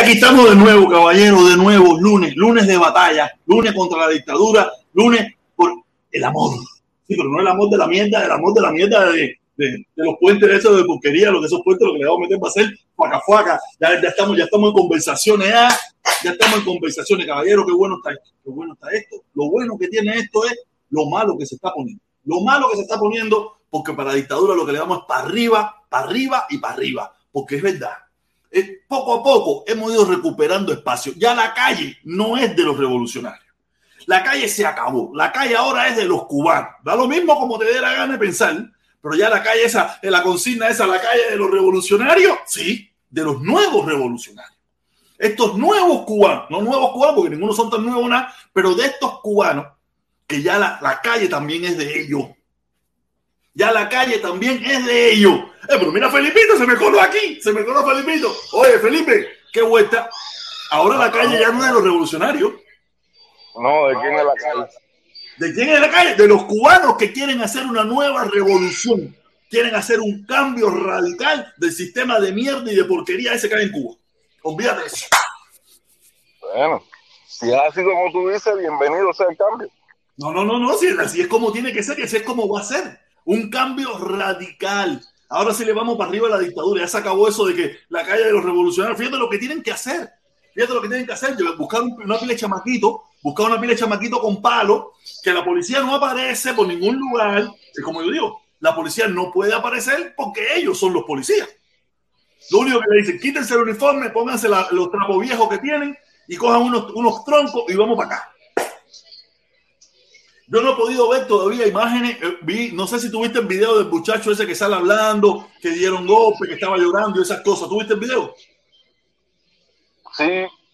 Aquí estamos de nuevo, caballero, de nuevo, lunes, lunes de batalla, lunes contra la dictadura, lunes por el amor. Sí, pero no el amor de la mierda, el amor de la mierda de, de, los puentes esos de porquería, lo que esos puentes lo que le vamos a meter va a ser fuaca fuaca. Ya, ya, estamos, ya estamos en conversaciones, ya, ya estamos en conversaciones, caballero, qué bueno está esto, qué bueno está esto. Lo bueno que tiene esto es lo malo que se está poniendo. Lo malo que se está poniendo, porque para la dictadura lo que le damos es para arriba, para arriba y para arriba, porque es verdad. Eh, poco a poco hemos ido recuperando espacio. Ya la calle no es de los revolucionarios. La calle se acabó. La calle ahora es de los cubanos. Da lo mismo como te dé la gana de pensar, pero ya la calle esa, la consigna esa, la calle de los revolucionarios, sí, de los nuevos revolucionarios. Estos nuevos cubanos, no nuevos cubanos porque ninguno son tan nuevos nada, pero de estos cubanos, que ya la, la calle también es de ellos. Ya la calle también es de ellos. Eh, pero mira, Felipito, se me coló aquí, se me coló Felipito. Oye, Felipe, qué vuelta. Ahora la calle ya no es de los revolucionarios. No, ¿de quién es la calle? ¿De quién es la calle? De los cubanos que quieren hacer una nueva revolución. Quieren hacer un cambio radical del sistema de mierda y de porquería ese que hay en Cuba. Olvídate eso. Bueno, si es así como tú dices, bienvenido sea el cambio. No, no, no, no, si así es como tiene que ser y así es como va a ser. Un cambio radical. Ahora sí le vamos para arriba a la dictadura. Ya se acabó eso de que la calle de los revolucionarios. Fíjate lo que tienen que hacer. Fíjate lo que tienen que hacer. Buscar una pila de chamaquito, buscar una pila de chamaquito con palo, que la policía no aparece por ningún lugar. Y como yo digo, la policía no puede aparecer porque ellos son los policías. Lo único que le dicen, quítense el uniforme, pónganse los trapos viejos que tienen y cojan unos, unos troncos y vamos para acá. Yo no he podido ver todavía imágenes. Eh, vi, no sé si tuviste el video del muchacho ese que sale hablando, que dieron golpe, que estaba llorando y esas cosas. ¿Tuviste el video? Sí,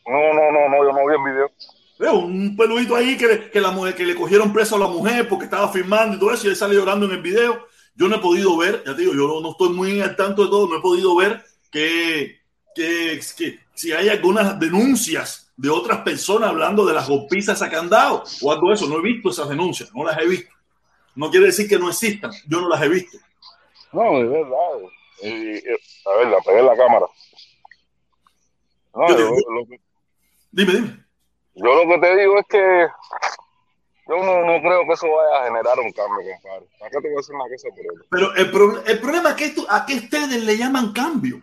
no, no, no, no, yo no vi el video. Veo un peludito ahí que, que, la mujer, que le cogieron preso a la mujer porque estaba filmando y todo eso, y él sale llorando en el video. Yo no he podido ver, ya te digo, yo no, estoy muy al tanto de todo, no he podido ver que, que, que si hay algunas denuncias de otras personas hablando de las golpizas que han dado o algo de eso. No he visto esas denuncias, no las he visto. No quiere decir que no existan, yo no las he visto. No, de verdad. a ver, la pegué en la cámara. dime, dime. Yo lo que te digo es que yo no, no, creo que eso vaya a generar un cambio, compadre. Acá te voy a decir una cosa por Pero el, el problema es que esto, a qué ustedes le llaman cambio.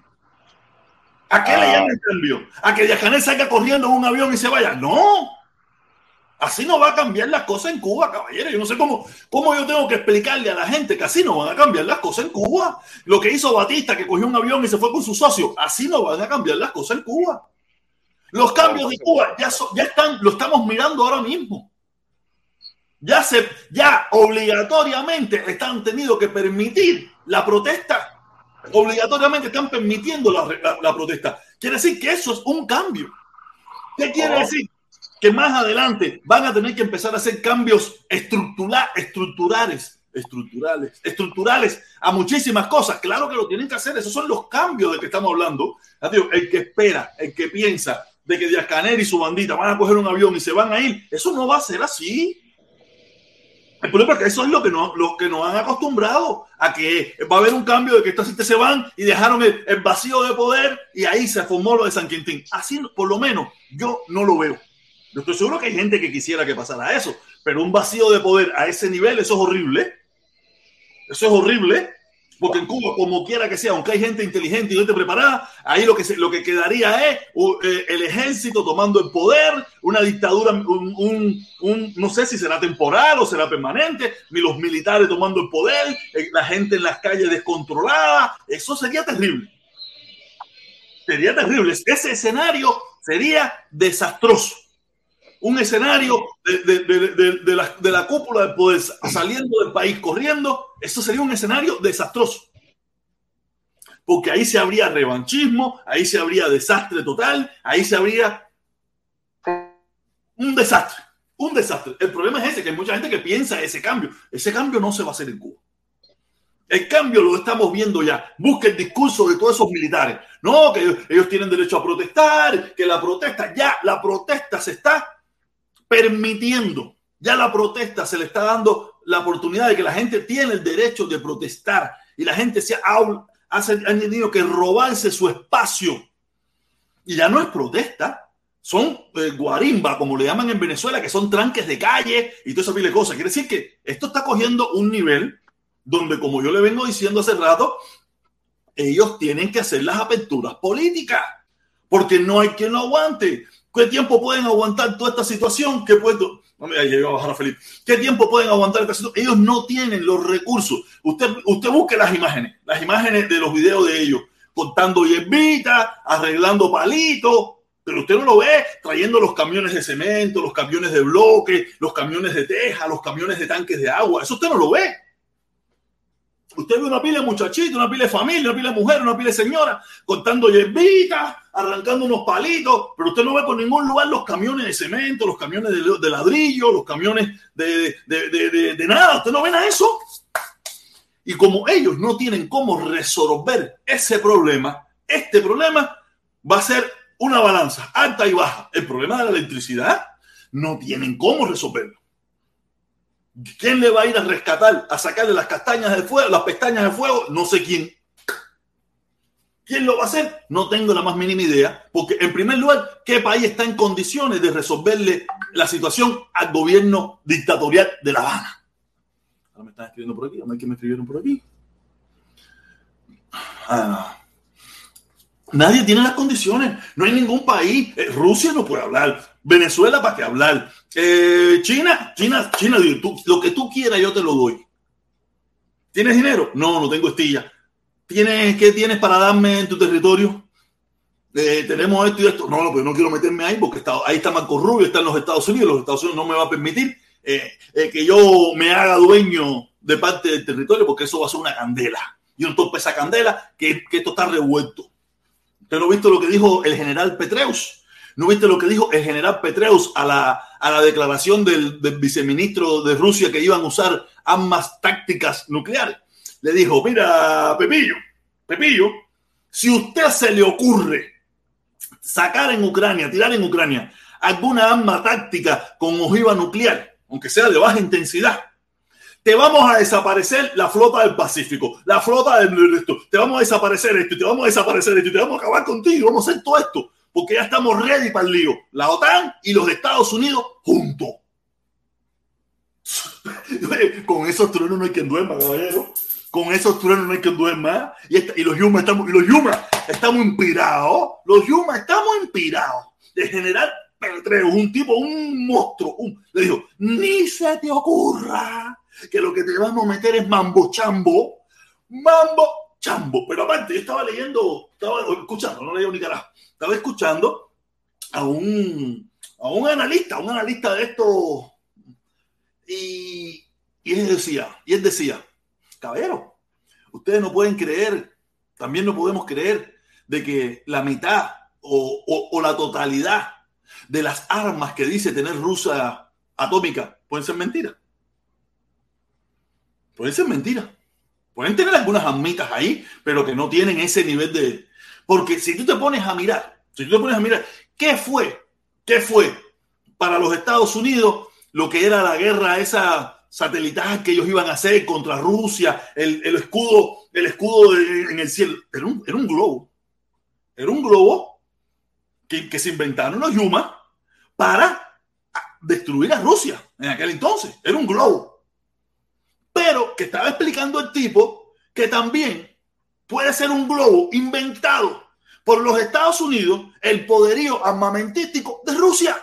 ¿A qué le ah. llaman cambio? ¿A que Yacanel salga corriendo en un avión y se vaya? No. Así no va a cambiar las cosas en Cuba, caballero. Yo no sé cómo, cómo yo tengo que explicarle a la gente que así no van a cambiar las cosas en Cuba. Lo que hizo Batista, que cogió un avión y se fue con su socio, así no van a cambiar las cosas en Cuba. Los cambios de Cuba ya, ya están, lo estamos mirando ahora mismo. Ya, se, ya obligatoriamente están tenido que permitir la protesta obligatoriamente están permitiendo la, protesta. Quiere decir que eso es un cambio. ¿Qué quiere oh. decir? Que más adelante van a tener que empezar a hacer cambios estructurales, estructurales, estructurales a muchísimas cosas. Claro que lo tienen que hacer. Esos son los cambios de que estamos hablando. El que espera, el que piensa de que Díaz Canel y su bandita van a coger un avión y se van a ir, eso no va a ser así. El problema es que eso es lo que, no, que nos han acostumbrado a que va a haber un cambio de que estas gente se van y dejaron el, vacío de poder y ahí se formó lo de San Quintín. Así, por lo menos, yo no lo veo. Yo estoy seguro que hay gente que quisiera que pasara eso, pero un vacío de poder a ese nivel, eso es horrible. Eso es horrible. Porque en Cuba, como quiera que sea, aunque hay gente inteligente y gente preparada, ahí lo que, lo que quedaría es eh, el ejército tomando el poder, una dictadura, un, no sé si será temporal o será permanente, ni los militares tomando el poder, eh, la gente en las calles descontrolada. Eso sería terrible. Sería terrible. Ese escenario sería desastroso un escenario de, la, cúpula del poder saliendo del país corriendo, eso sería un escenario desastroso. Porque ahí se habría revanchismo, ahí se habría desastre total, ahí se habría un desastre, un desastre. El problema es ese, que hay mucha gente que piensa ese cambio. Ese cambio no se va a hacer en Cuba. El cambio lo estamos viendo ya. Busca el discurso de todos esos militares. No, que ellos tienen derecho a protestar, que la protesta, ya la protesta se está permitiendo, ya la protesta se le está dando la oportunidad de que la gente tiene el derecho de protestar y la gente se ha, ha tenido que robarse su espacio Y ya no es protesta, son eh, guarimba, como le llaman en Venezuela, que son tranques de calle y todo esa pile de cosas. Quiere decir que esto está cogiendo un nivel donde, como yo le vengo diciendo hace rato, ellos tienen que hacer las aperturas políticas, porque no hay quien lo aguante. ¿Qué tiempo pueden aguantar toda esta situación? ¿Qué, puedo, a bajar a Felipe. ¿Qué tiempo pueden aguantar esta situación? Ellos no tienen los recursos. Usted, usted busque las imágenes, las imágenes de los videos de ellos, contando hierbitas, arreglando palitos, pero usted no lo ve trayendo los camiones de cemento, los camiones de bloque, los camiones de teja, los camiones de tanques de agua. Eso usted no lo ve. Usted ve una pila de muchachitos, una pila de familia, una pila de mujeres, una pila de señoras, contando hierbitas, arrancando unos palitos, pero usted no ve por ningún lugar los camiones de cemento, los camiones de, ladrillo, los camiones de, de, de, nada. Usted no ve nada eso. Y como ellos no tienen cómo resolver ese problema, este problema va a ser una balanza alta y baja. El problema de la electricidad no tienen cómo resolverlo. ¿Quién le va a ir a rescatar, a sacarle las castañas de fuego, las pestañas de fuego? No sé quién. ¿Quién lo va a hacer? No tengo la más mínima idea, porque en primer lugar, ¿qué país está en condiciones de resolverle la situación al gobierno dictatorial de La Habana? Ahora me están escribiendo por aquí, a ver que me escribieron por aquí. Ah, Nadie tiene las condiciones. No hay ningún país. Eh, Rusia no puede hablar. Venezuela para qué hablar. Eh, China, China, China, lo que tú quieras yo te lo doy. ¿Tienes dinero? No, no tengo estilla. ¿Tienes, ¿Qué tienes para darme en tu territorio? Eh, tenemos esto y esto. No, no, pero no quiero meterme ahí porque está, ahí está Marco Rubio, está en los Estados Unidos. Los Estados Unidos no me va a permitir que yo me haga dueño de parte del territorio porque eso va a ser una candela. Y un tope esa candela que, que esto está revuelto. ¿Usted no visto lo que dijo el general Petreus? ¿No viste lo que dijo el general Petreus a la, a la declaración del, viceministro de Rusia que iban a usar armas tácticas nucleares? Le dijo, mira, Pepillo, Pepillo, si usted se le ocurre sacar en Ucrania, tirar en Ucrania alguna arma táctica con ojiva nuclear, aunque sea de baja intensidad, te vamos a desaparecer la flota del Pacífico, la flota del resto, te vamos a desaparecer esto, te vamos a desaparecer esto, te vamos a acabar contigo, vamos a hacer todo esto, porque ya estamos ready para el lío, la OTAN y los Estados Unidos juntos. Con esos truenos no hay quien duerma, caballero. Con esos truenos no hay quien duerma. Y, y los Yuma estamos, y los Yuma estamos inspirados. Los Yuma estamos inspirados de general Petreo, un tipo, un monstruo. le dijo, ni se te ocurra que lo que te vamos a meter es mambo chambo, mambo chambo. Pero aparte, yo estaba leyendo, estaba escuchando, no leí ni carajo, estaba escuchando a un, a un analista, un analista de esto, y, y él decía, y él decía, caballero, ustedes no pueden creer, también no podemos creer de que la mitad o, la totalidad de las armas que dice tener Rusia atómica pueden ser mentiras. Pueden ser mentiras. Pueden tener algunas amitas ahí, pero que no tienen ese nivel de... Porque si tú te pones a mirar, si tú te pones a mirar, ¿qué fue? ¿Qué fue para los Estados Unidos lo que era la guerra esa satelital que ellos iban a hacer contra Rusia, el, escudo, el escudo en el cielo? Era un, era un globo. Era un globo que, que se inventaron los Yuma para destruir a Rusia en aquel entonces. Era un globo. Pero que estaba explicando el tipo que también puede ser un globo inventado por los Estados Unidos, el poderío armamentístico de Rusia.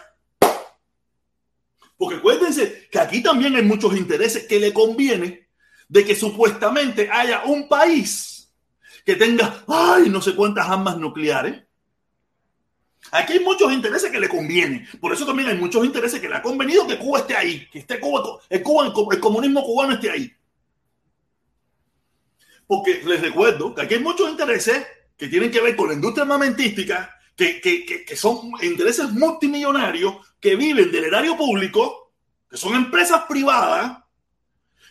Porque acuérdense que aquí también hay muchos intereses que le conviene de que supuestamente haya un país que tenga, ay, no sé cuántas armas nucleares. Aquí hay muchos intereses que le convienen. Por eso también hay muchos intereses que le ha convenido que Cuba esté ahí, que esté Cuba, el, el comunismo cubano esté ahí. Porque les recuerdo que aquí hay muchos intereses que tienen que ver con la industria armamentística, que, que, que, son intereses multimillonarios que viven del erario público, que son empresas privadas,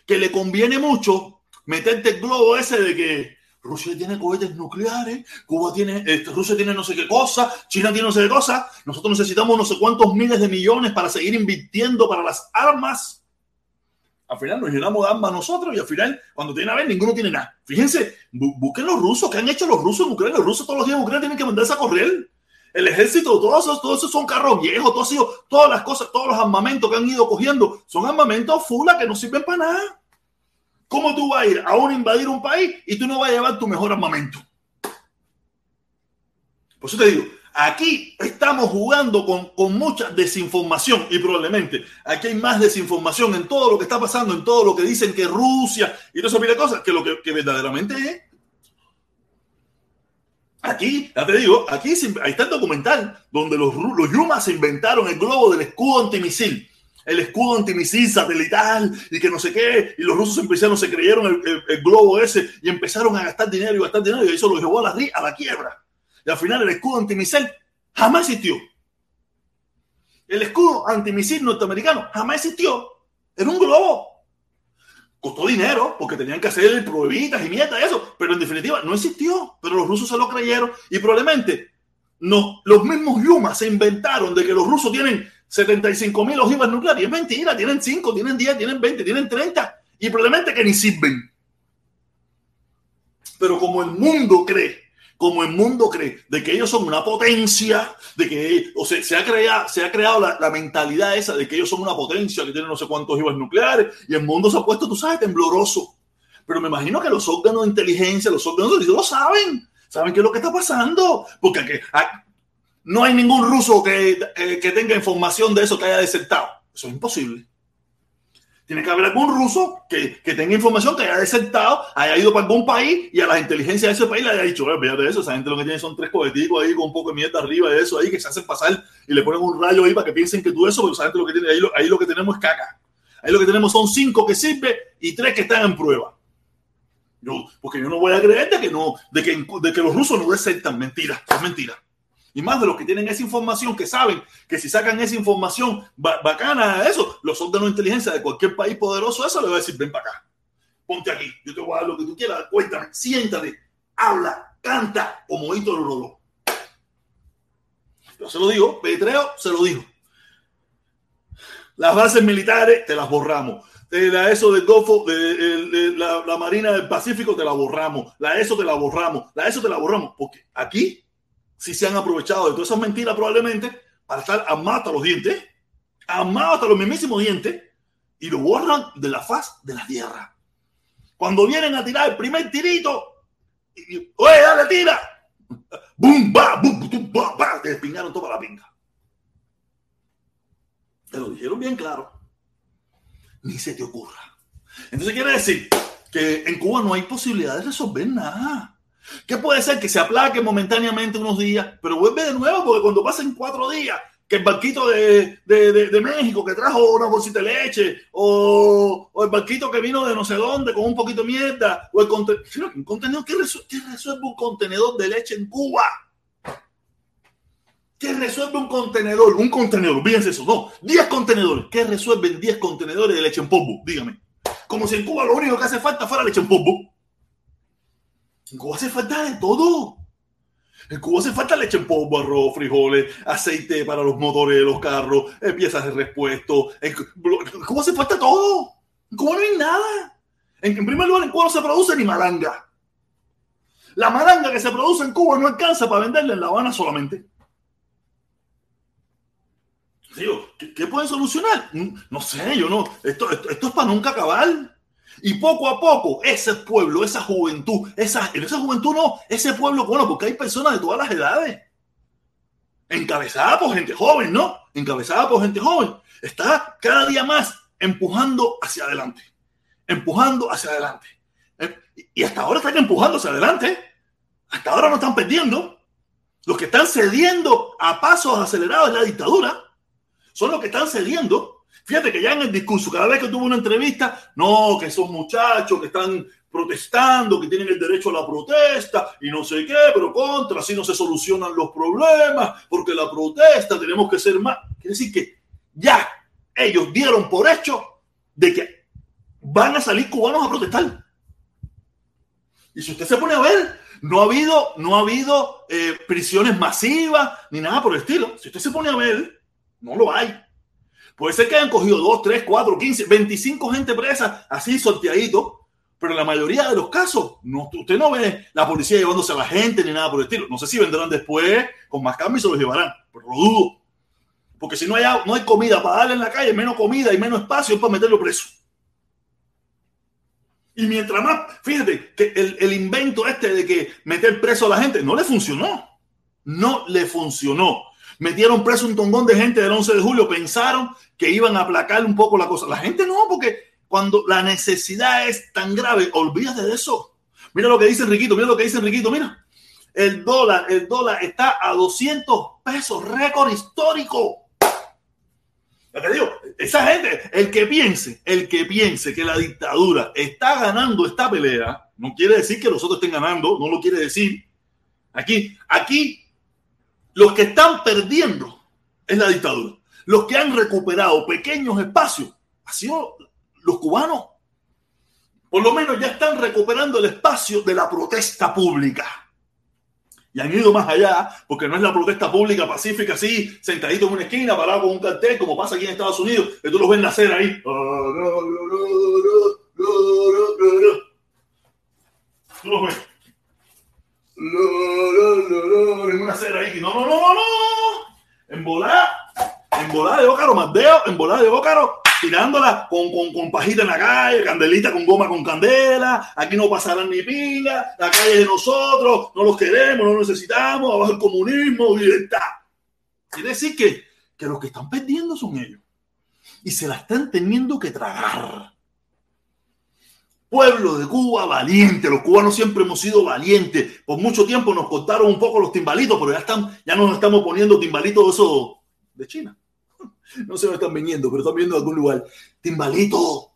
que le conviene mucho meterte el globo ese de que Rusia tiene cohetes nucleares, Cuba tiene, este, Rusia tiene no sé qué cosa, China tiene no sé qué cosa, nosotros necesitamos no sé cuántos miles de millones para seguir invirtiendo para las armas. Al final nos llenamos de armas nosotros y al final, cuando tiene a ver, ninguno tiene nada. Fíjense, busquen los rusos, ¿qué han hecho los rusos en Ucrania? Los rusos todos los días en Ucrania tienen que mandarse a correr. El ejército, todos esos, todos esos son carros viejos, todos sido, todas las cosas, todos los armamentos que han ido cogiendo son armamentos fula que no sirven para nada. ¿Cómo tú vas a ir a un invadir un país y tú no vas a llevar tu mejor armamento? Por eso te digo, aquí estamos jugando con, con, mucha desinformación y probablemente aquí hay más desinformación en todo lo que está pasando, en todo lo que dicen que Rusia y todas esas cosas, que lo que verdaderamente es. Aquí, ya te digo, aquí ahí está el documental donde los, los Yumas inventaron el globo del escudo antimisil, el escudo antimisil satelital y que no sé qué, y los rusos empezaron, se creyeron el, el, globo ese y empezaron a gastar dinero y gastar dinero y eso lo llevó a la, a la quiebra. Y al final el escudo antimisil jamás existió. El escudo antimisil norteamericano jamás existió. Era un globo costó dinero porque tenían que hacer pruebitas y mierda y eso, pero en definitiva no existió, pero los rusos se lo creyeron. Y probablemente no, los mismos Yumas se inventaron de que los rusos tienen 75 mil ojivas nucleares. Y es mentira, tienen 5, tienen 10, tienen 20, tienen 30 y probablemente que ni sirven. Pero como el mundo cree como el mundo cree, de que ellos son una potencia, de que o se, ha creado, se ha creado la, mentalidad esa de que ellos son una potencia, que tienen no sé cuántos ojivas nucleares, y el mundo se ha puesto, tú sabes, tembloroso. Pero me imagino que los órganos de inteligencia, los órganos de lo saben, saben qué es lo que está pasando, porque aquí, no hay ningún ruso que, eh, que tenga información de eso que haya desertado. Eso es imposible. Tiene que haber algún ruso que, que, tenga información, que haya desertado, haya ido para algún país y a las inteligencias de ese país le haya dicho, de eso, esa gente lo que tiene son tres coheticos ahí con un poco de mierda arriba de eso ahí que se hacen pasar y le ponen un rayo ahí para que piensen que tú eso, pero esa gente lo que tiene ahí lo, ahí lo que tenemos es caca. Ahí lo que tenemos son cinco que sirven y tres que están en prueba. Yo, porque yo no voy a creer de que, no, de que, de que los rusos no desertan. Mentira, es mentira. Y más de los que tienen esa información, que saben que si sacan esa información bacana, eso, los órganos de inteligencia de cualquier país poderoso, eso le va a decir, ven para acá, ponte aquí, yo te voy a dar lo que tú quieras, cuéntame, siéntate, habla, canta, como hito reloj. Yo se lo digo, Petreo se lo dijo. Las bases militares te las borramos. La ESO del Golfo, de, la, la Marina del Pacífico te la borramos. La ESO te la borramos. La ESO te la borramos. Porque aquí si se han aprovechado de todas esas mentiras probablemente para estar amados hasta los dientes, amados hasta los mismísimos dientes, y lo borran de la faz de la tierra. Cuando vienen a tirar el primer tirito, y, dale, tira, bum, ba, bum, bum, ba, ba, te despingaron toda la pinga. Te lo dijeron bien claro. Ni se te ocurra. Entonces quiere decir que en Cuba no hay posibilidad de resolver nada. ¿Qué puede ser? Que se aplaque momentáneamente unos días, pero vuelve de nuevo, porque cuando pasen cuatro días, que el barquito de, de, de, México que trajo una bolsita de leche, o, el barquito que vino de no sé dónde con un poquito de mierda, o el contenedor ¿qué, resuelve un contenedor de leche en Cuba? ¿Qué resuelve un contenedor? Un contenedor, fíjense eso, no, 10 contenedores. ¿Qué resuelven 10 contenedores de leche en polvo? Dígame. Como si en Cuba lo único que hace falta fuera leche en polvo. En Cuba hace falta de todo. En Cuba hace falta leche en polvo, arroz, frijoles, aceite para los motores de los carros, eh, piezas de repuesto. En Cuba hace falta todo. En Cuba no hay nada. En, primer lugar, en Cuba no se produce ni malanga. La malanga que se produce en Cuba no alcanza para venderla en La Habana solamente. Digo, ¿qué, pueden solucionar? Mm, no sé, yo no. Esto, esto es para nunca acabar. Y poco a poco, ese pueblo, esa juventud, esa, esa juventud no, ese pueblo, bueno, porque hay personas de todas las edades, encabezada por gente joven, ¿no? Encabezada por gente joven, está cada día más empujando hacia adelante, empujando hacia adelante. Eh, y hasta ahora están empujando hacia adelante, hasta ahora no están perdiendo. Los que están cediendo a pasos acelerados en la dictadura son los que están cediendo Fíjate que ya en el discurso, cada vez que tuvo una entrevista, no, que son muchachos que están protestando, que tienen el derecho a la protesta y no sé qué, pero contra, así no se solucionan los problemas, porque la protesta tenemos que ser más. Quiere decir que ya ellos dieron por hecho de que van a salir cubanos a protestar. Y si usted se pone a ver, no ha habido, no ha habido eh, prisiones masivas ni nada por el estilo. Si usted se pone a ver, no lo hay. Puede ser que hayan cogido 2, 3, 4, 15, 25 gente presa, así sorteadito, Pero en la mayoría de los casos, no, usted no ve la policía llevándose a la gente ni nada por el estilo. No sé si vendrán después con más cambio y se los llevarán, pero lo dudo. Porque si no hay, no hay comida para darle en la calle, menos comida y menos espacio para meterlo preso. Y mientras más, fíjate que el, el, invento este de que meter preso a la gente no le funcionó. No le funcionó. Metieron preso un tongón de gente del 11 de julio, pensaron que iban a aplacar un poco la cosa. La gente no, porque cuando la necesidad es tan grave, olvídate de eso. Mira lo que dice Enriquito, mira lo que dice Enriquito, mira. El dólar, el dólar está a 200 pesos, récord histórico. Ya te digo, esa gente, el que piense, el que piense que la dictadura está ganando esta pelea, no quiere decir que los otros estén ganando, no lo quiere decir. Aquí, aquí, los que están perdiendo es la dictadura. Los que han recuperado pequeños espacios ha sido los cubanos por lo menos ya están recuperando el espacio de la protesta pública. Y han ido más allá, porque no es la protesta pública pacífica así, sentadito en una esquina, parado con un cartel, como pasa aquí en Estados Unidos, que tú los ves nacer ahí. Tú los ves. En una acera ahí. No, no, no, no, no. En volada, en volada de ócaro, en volada de ócaro, tirándola con, con, con, pajita en la calle, candelita con goma con candela, aquí no pasarán ni pinga, la calle es de nosotros, no los queremos, no los necesitamos, abajo el comunismo, libertad. Quiere decir que, que los que están perdiendo son ellos. Y se la están teniendo que tragar. Pueblo de Cuba valiente, los cubanos siempre hemos sido valientes. Por mucho tiempo nos cortaron un poco los timbalitos, pero ya, están, ya nos estamos poniendo timbalitos de eso de China. No se me están viniendo, pero están viendo en algún lugar. Timbalito.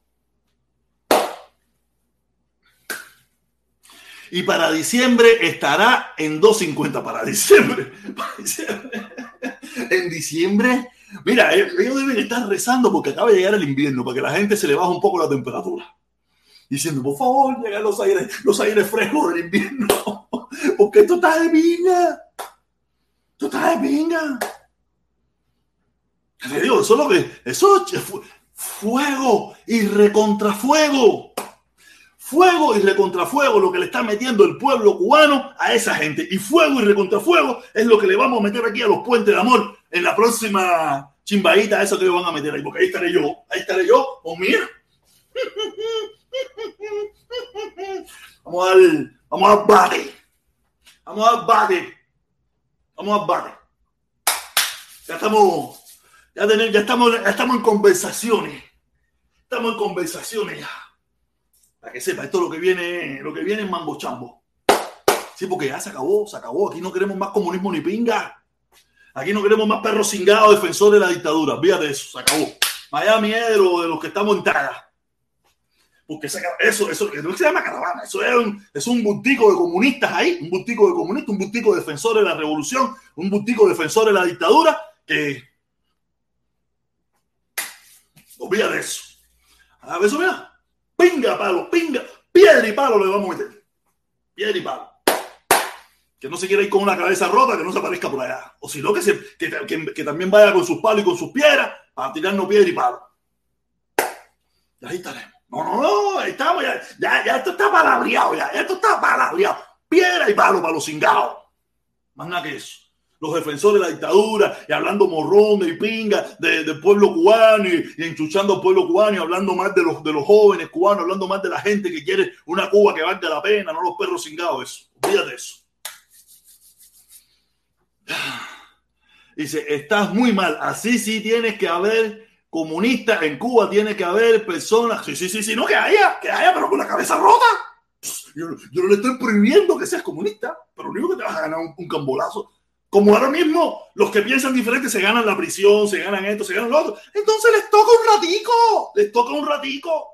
Y para diciembre estará en 2.50 para diciembre. en diciembre. Mira, ellos deben estar rezando porque acaba de llegar el invierno, para que la gente se le baje un poco la temperatura. Diciendo, por favor, llegan los aires, los aires frescos del invierno. Porque esto está de pinga. Esto está de pinga. Te digo, eso es lo que. Eso es fuego y recontrafuego. Fuego y recontrafuego lo que le está metiendo el pueblo cubano a esa gente. Y fuego y recontrafuego es lo que le vamos a meter aquí a los puentes de amor en la próxima chimbaita, eso que ellos van a meter ahí. Porque ahí estaré yo. Ahí estaré yo. O mira. Vamos al. Vamos al bate. Vamos al bate. Vamos al bate. Ya estamos ya, ya, estamos, estamos en conversaciones. Estamos en conversaciones ya. Para que sepa, esto lo que viene, lo que viene es mambo chambo. Sí, porque ya se acabó, se acabó. Aquí no queremos más comunismo ni pinga. Aquí no queremos más perros cingados defensores de la dictadura. Fíjate eso, se acabó. Miami es de, de los que estamos en taga. Porque eso, eso, eso se llama caravana, eso es un, es un bultico de comunistas ahí, un bultico de comunistas, un bultico de defensores de la revolución, un bultico de defensores de la dictadura que Olvídate de eso. A ver, eso, mira. Pinga, palo, pinga. Piedra y palo le vamos a meter. Piedra y palo. Que no se quiera ir con una cabeza rota, que no se aparezca por allá. O si no, que, que, que, que, también vaya con sus palos y con sus piedras para tirarnos piedra y palo. Y ahí estaremos. No, no, no, estamos, ya, ya, ya esto está palabreado, ya, esto está palabreado. Piedra y palo para los cingados. Más nada que eso los defensores de la dictadura y hablando morrón y pinga del pueblo cubano y, enchuchando al pueblo cubano y hablando más de los, de los jóvenes cubanos, hablando más de la gente que quiere una Cuba que valga la pena, no los perros cingados, eso. Olvídate eso. Dice, estás muy mal. Así sí tienes que haber comunistas en Cuba, tiene que haber personas. Sí, sí, sí, sí, no que haya, que haya, pero con la cabeza rota. Yo, no le estoy prohibiendo que seas comunista, pero lo único que te vas a ganar un, un cambolazo como ahora mismo los que piensan diferente se ganan la prisión, se ganan esto, se ganan lo otro. Entonces les toca un ratico, les toca un ratico.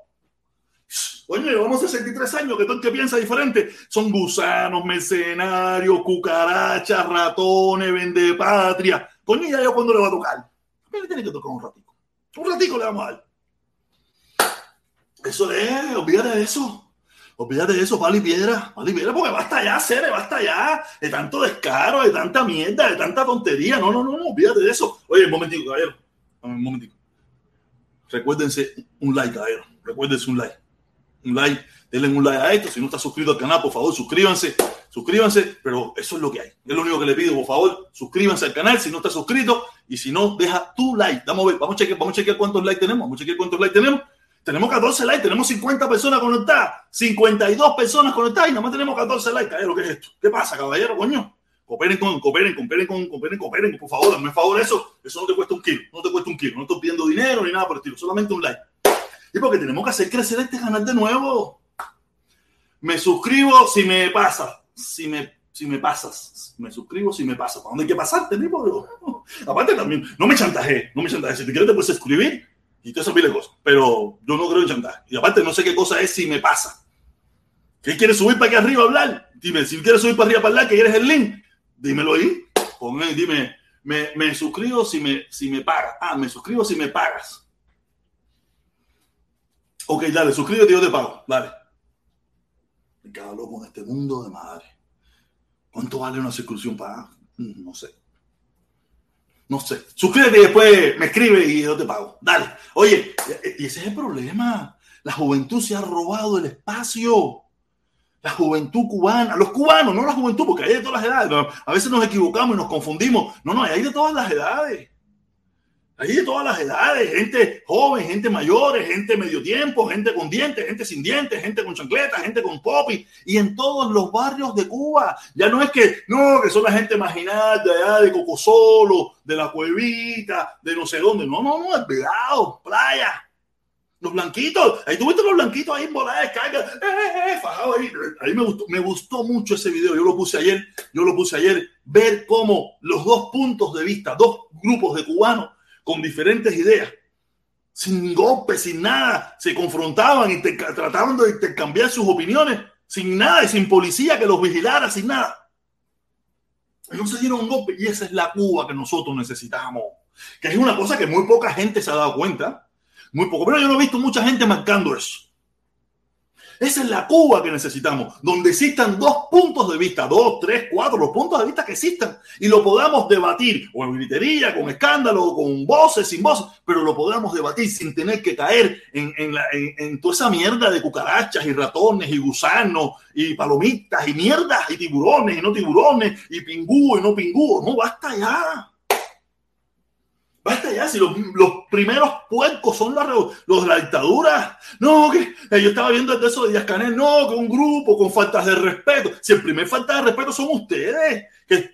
Oye, llevamos 63 años que todo el que piensa diferente son gusanos, mercenarios, cucarachas, ratones, vende patria. Coño, ya yo cuándo le va a tocar. A mí le tiene que tocar un ratico. Un ratico le vamos a dar. Eso es, olvídate de eso. Olvídate de eso, palo y piedra, palo y piedra, porque basta ya, Cere, basta ya de tanto descaro, de tanta mierda, de tanta tontería. No, no, no, no, olvídate de eso. Oye, un momentico, caballero, un momentico. Recuérdense un like, caballero. Recuérdense un like. un like, denle un like a esto. Si no está suscrito al canal, por favor, suscríbanse, suscríbanse. Pero eso es lo que hay. Es lo único que le pido, por favor, suscríbanse al canal si no está suscrito. Y si no, deja tu like. Vamos a ver, vamos a chequear, vamos a chequear cuántos likes tenemos. Vamos a chequear cuántos likes tenemos. Tenemos 14 likes, tenemos 50 personas conectadas, 52 personas conectadas y nada más tenemos 14 likes. ¿Qué es esto? ¿Qué pasa, caballero, coño? Cooperen con, cooperen, cooperen con, cooperen, cooperen, por favor, dame favor eso. Eso no te cuesta un kilo, no te cuesta un kilo. No estoy pidiendo dinero ni nada por el estilo, solamente un like. Y porque tenemos que hacer crecer este canal de nuevo. Me suscribo si me pasa, si me, si me pasas. Me suscribo si me pasa. ¿Para dónde hay que pasarte, tipo? Aparte también, no me chantaje, no me chantaje. Si te quieres te puedes suscribir y te pile cosas. Pero yo no creo en chantaje. Y aparte no sé qué cosa es si me pasa. ¿Qué quieres subir para aquí arriba a hablar? Dime, si quieres subir para arriba para hablar, que quieres el link, dímelo ahí. Ponme, dime, me, me, suscribo si me, si me pagas. Ah, me suscribo si me pagas. Ok, dale, suscríbete y yo te pago. Dale. Me cago loco en este mundo de madre. ¿Cuánto vale una suscripción para? Mm, no sé. No sé. Suscríbete y después me escribe y yo te pago. Dale. Oye, y ese es el problema. La juventud se ha robado el espacio. La juventud cubana, los cubanos, no la juventud, porque hay de todas las edades. A veces nos equivocamos y nos confundimos. No, no, hay de todas las edades. Hay de todas las edades, gente joven, gente mayor, gente medio tiempo, gente con dientes, gente sin dientes, gente con chancletas, gente con popi, y en todos los barrios de Cuba. Ya no es que, no, que son la gente marginal de allá de Cocosolo, de la Cuevita, de no sé dónde. No, no, no, es pegado, playa. Los blanquitos, ahí tuviste los blanquitos ahí en bola de carga, eh, eh, eh, fajado ahí. Ahí me gustó, me gustó mucho ese video. Yo lo puse ayer, yo lo puse ayer, ver cómo los dos puntos de vista, dos grupos de cubanos con diferentes ideas, sin golpes, sin nada, se confrontaban y trataban de intercambiar sus opiniones, sin nada y sin policía que los vigilara, sin nada. No se dieron un golpe y esa es la Cuba que nosotros necesitamos, que es una cosa que muy poca gente se ha dado cuenta, muy poco, pero yo no he visto mucha gente marcando eso. Esa es la Cuba que necesitamos, donde existan dos puntos de vista, dos, tres, cuatro, los puntos de vista que existan, y lo podamos debatir, o en gritería, con escándalo, con voces, sin voces, pero lo podamos debatir sin tener que caer en, en, toda esa mierda de cucarachas y ratones y gusanos y palomitas y mierdas y tiburones y no tiburones y pingú y no pingú. No, basta ya. Basta ya, si los, primeros puercos son los de la dictadura. No, que yo estaba viendo el eso de Díaz Canel, no, que un grupo con faltas de respeto. Si el primer falta de respeto son ustedes, que,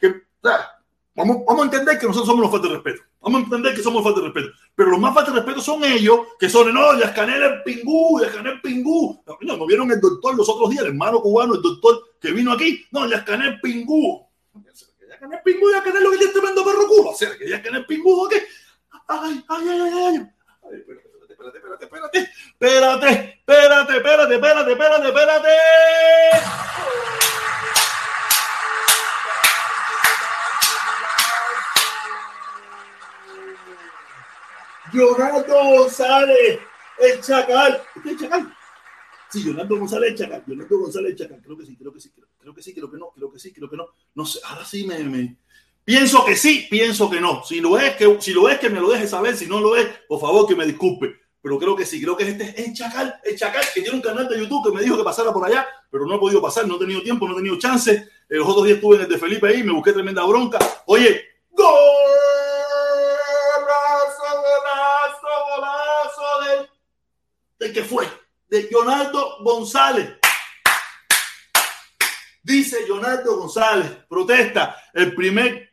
vamos, vamos a entender que nosotros somos los faltas de respeto. Vamos a entender que somos falta de respeto. Pero los más faltas de respeto son ellos, que son, no, Díaz Canel es pingú, Díaz Canel pingú. No, no, vieron el doctor los otros días, el hermano cubano, el doctor que vino aquí. No, Díaz Canel pingú. Díaz Canel pingú, Díaz Canel lo que tiene tremendo perro culo. O sea, que Díaz Canel pingú, ¿o qué? ay, ay, ay, ay, ay. espérate, espérate, espérate, espérate, espérate, espérate, espérate, espérate, espérate. Leonardo González, el chacal. ¿Este es el chacal? Sí, Leonardo González, el chacal. Leonardo González, el chacal. Creo que sí, creo que sí, creo, creo que sí, creo que no, creo que sí, creo que no. No sé, ahora sí me, me Pienso que sí, pienso que no. Si lo es, que, si lo es, que me lo deje saber. Si no lo es, por favor, que me disculpe. Pero creo que sí, creo que este es el Chacal, el Chacal, que tiene un canal de YouTube que me dijo que pasara por allá, pero no he podido pasar, no he tenido tiempo, no he tenido chance. Eh, los otros días estuve en el de Felipe ahí, me busqué tremenda bronca. Oye, golazo, golazo, golazo del, del que fue, de Leonardo González. Dice Leonardo González, protesta, el primer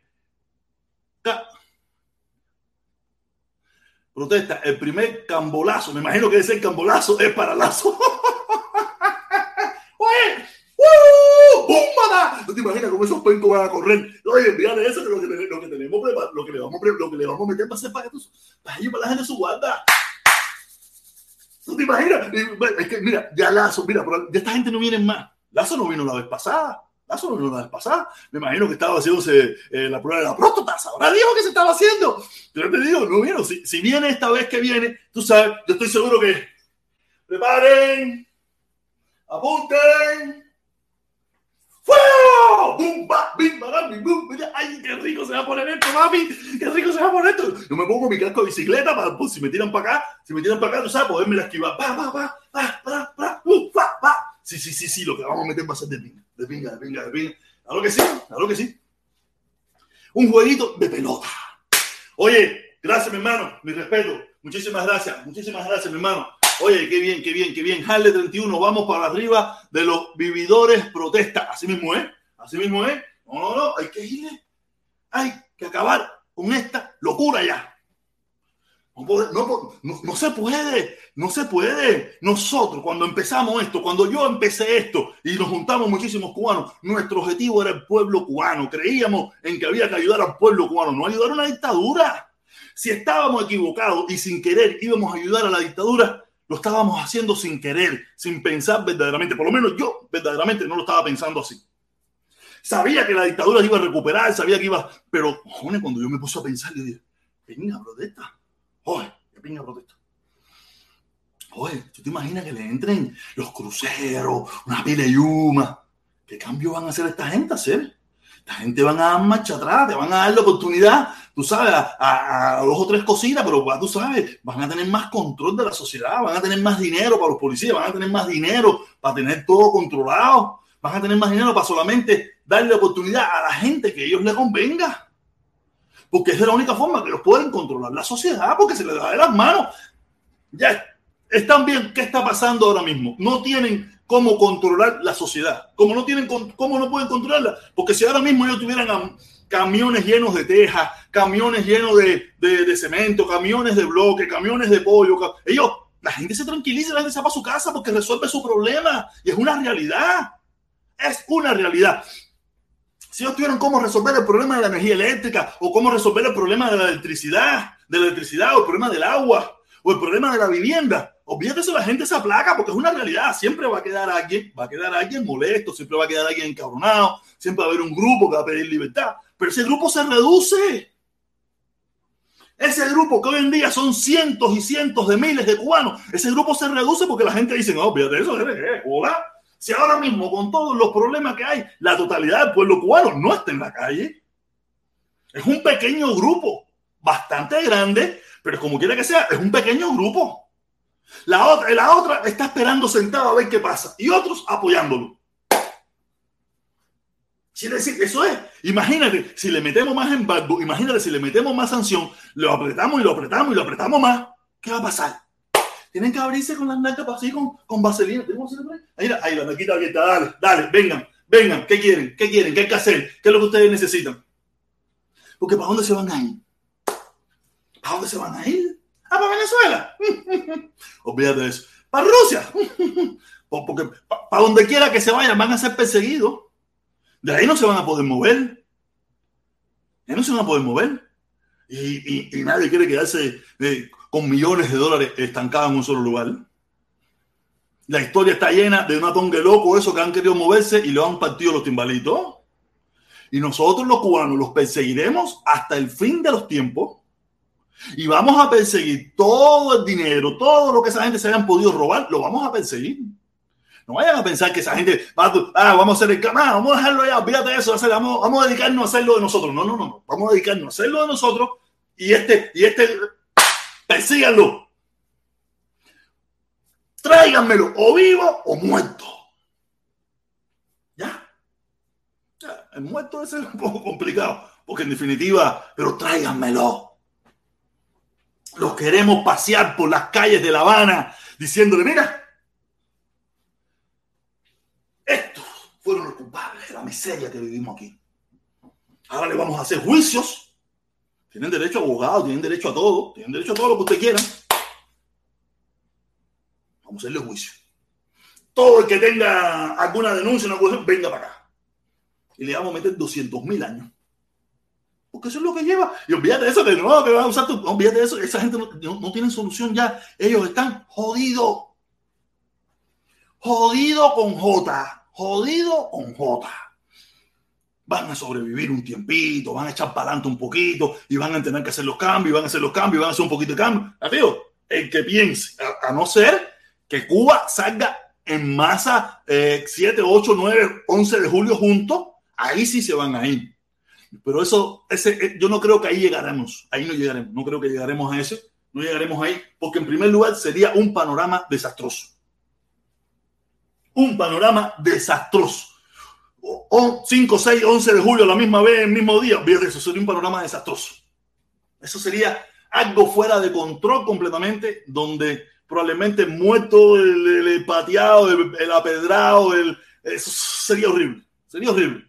Protesta, el primer cambolazo, me imagino que ese cambolazo es para Lazo. ¡Oye! ¿No te imaginas cómo esos pencos van a correr? Oye, fíjate eso, que lo que, lo que tenemos, lo que le vamos, lo que le vamos a meter para hacer para, para, para la gente su guarda. ¿No te imaginas? Es que, mira, ya Lazo, mira, de esta gente no vienen más. Lazo no vino la vez pasada. Lazo no vino la vez pasada. Me imagino que estaba haciéndose eh, la prueba de la próstata. Ahora dijo que se estaba haciendo. Yo te digo, no vino. Si, si viene esta vez que viene, tú sabes, yo estoy seguro que preparen, apunten. ¡Fuego! ¡Bum! ¡Bim! ¡Bim! ¡Bum! ¡Ay, qué rico se va a poner esto, mami! ¡Qué rico se va a poner esto! Yo me pongo mi casco de bicicleta para, pues, si me tiran para acá, si me tiran para acá, tú sabes, poderme la esquivar. ¡Pa, pa, pa! uh, Sí, sí, sí, sí, lo que vamos a meter va a ser de pinga, de pinga, de pinga, de pinga. Claro que sí, claro que sí. Un jueguito de pelota. Oye, gracias, mi hermano, mi respeto. Muchísimas gracias, muchísimas gracias, mi hermano. Oye, qué bien, qué bien, qué bien. Harle 31, vamos para arriba de los vividores protesta. Así mismo es, así mismo es. No, no, no, hay que irle. Hay que acabar con esta locura ya. No, se puede, no se puede. Nosotros, cuando empezamos esto, cuando yo empecé esto y nos juntamos muchísimos cubanos, nuestro objetivo era el pueblo cubano. Creíamos en que había que ayudar al pueblo cubano, no ayudar a una dictadura. Si estábamos equivocados y sin querer íbamos a ayudar a la dictadura, lo estábamos haciendo sin querer, sin pensar verdaderamente. Por lo menos yo verdaderamente no lo estaba pensando así. Sabía que la dictadura iba a recuperar, sabía que iba, pero joder, cuando yo me puse a pensar, yo dije, venga, protesta. Oye, qué pinga protesta. Oye, ¿tú te imaginas que le entren los cruceros, una pila yuma? ¿Qué cambio van a hacer esta gente a hacer? La gente van a dar marcha atrás, te van a dar la oportunidad, tú sabes, a, dos o tres cositas, pero tú sabes, van a tener más control de la sociedad, van a tener más dinero para los policías, van a tener más dinero para tener todo controlado, van a tener más dinero para solamente darle oportunidad a la gente que ellos le convenga. Porque es de la única forma que los pueden controlar la sociedad, porque se les da de las manos. Ya están bien, ¿qué está pasando ahora mismo? No tienen cómo controlar la sociedad. Como no tienen, cómo no pueden controlarla, porque si ahora mismo ellos tuvieran camiones llenos de tejas, camiones llenos de, de, cemento, camiones de bloque, camiones de pollo, ellos, la gente se tranquiliza, la gente se va a su casa porque resuelve su problema y es una realidad. Es una realidad. Si ellos tuvieran cómo resolver el problema de la energía eléctrica o cómo resolver el problema de la electricidad, de la electricidad o el problema del agua o el problema de la vivienda, olvídate la gente se aplaca porque es una realidad. Siempre va a quedar alguien, va a quedar alguien molesto, siempre va a quedar alguien encabronado, siempre va a haber un grupo que va a pedir libertad, pero ese grupo se reduce. Ese grupo que hoy en día son cientos y cientos de miles de cubanos, ese grupo se reduce porque la gente dice, no, eso, hola. Si ahora mismo, con todos los problemas que hay, la totalidad del pueblo cubano no está en la calle. Es un pequeño grupo, bastante grande, pero como quiera que sea, es un pequeño grupo. La otra, la otra está esperando sentado a ver qué pasa y otros apoyándolo. Quiere decir, eso es. Imagínate, si le metemos más embargo, imagínate si le metemos más sanción, lo apretamos y lo apretamos y lo apretamos más, ¿qué va a pasar? Tienen que abrirse con las nalgas así con, con vaselina. Ahí, ahí la naquita dale, dale, vengan, vengan, ¿qué quieren? ¿Qué quieren? ¿Qué hay que hacer? ¿Qué es lo que ustedes necesitan? Porque ¿para dónde se van a ir? ¿Para dónde se van a ir? ¿Ah, para Venezuela? Olvídate de eso. ¿Para Rusia? Porque para donde quiera que se vayan van a ser perseguidos. De ahí no se van a poder mover. De ahí no se van a poder mover. Y, y, nadie quiere quedarse eh, con millones de dólares estancados en un solo lugar. La historia está llena de una tongue loco, eso que han querido moverse y lo han partido los timbalitos. Y nosotros los cubanos los perseguiremos hasta el fin de los tiempos. Y vamos a perseguir todo el dinero, todo lo que esa gente se hayan podido robar, lo vamos a perseguir. No vayan a pensar que esa gente va a, ah, vamos a hacer el ah, vamos a dejarlo ya, olvídate de eso, vamos, vamos a dedicarnos a hacerlo de nosotros. No, no, no, vamos a dedicarnos a hacerlo de nosotros y este, y este, persíganlo. Tráiganmelo, o vivo o muerto. ¿Ya? el muerto es un poco complicado, porque en definitiva, pero tráiganmelo. Los queremos pasear por las calles de La Habana diciéndole, mira, estos fueron los culpables de la miseria que vivimos aquí. Ahora le vamos a hacer juicios tienen derecho a abogados, tienen derecho a todo, tienen derecho a todo lo que usted quiera. Vamos a hacerle juicio. Todo el que tenga alguna denuncia, una acusación, venga para acá. Y le vamos a meter 200 mil años. Porque eso es lo que lleva. Y olvídate de eso, de nuevo que vas a usar tu. Olvídate de eso, esa gente no, no, no tiene solución ya. Ellos están jodidos. Jodido con J. Jodido con J van a sobrevivir un tiempito, van a echar para adelante un poquito y van a tener que hacer los cambios, van a hacer los cambios, van a hacer un poquito de cambio. Amigo, el que piense, a, no ser que Cuba salga en masa 7, 8, 9, 11 de julio juntos, ahí sí se van a ir. Pero eso, ese, eh, yo no creo que ahí llegaremos, ahí no llegaremos, no creo que llegaremos a ese, no llegaremos ahí, porque en primer lugar sería un panorama desastroso. un panorama desastroso. O, 5, 6, 11 de julio, la misma vez, el mismo día, eso sería un panorama desastroso. Eso sería algo fuera de control completamente, donde probablemente muerto, el, pateado, el, apedrado, el, eso sería horrible, sería horrible.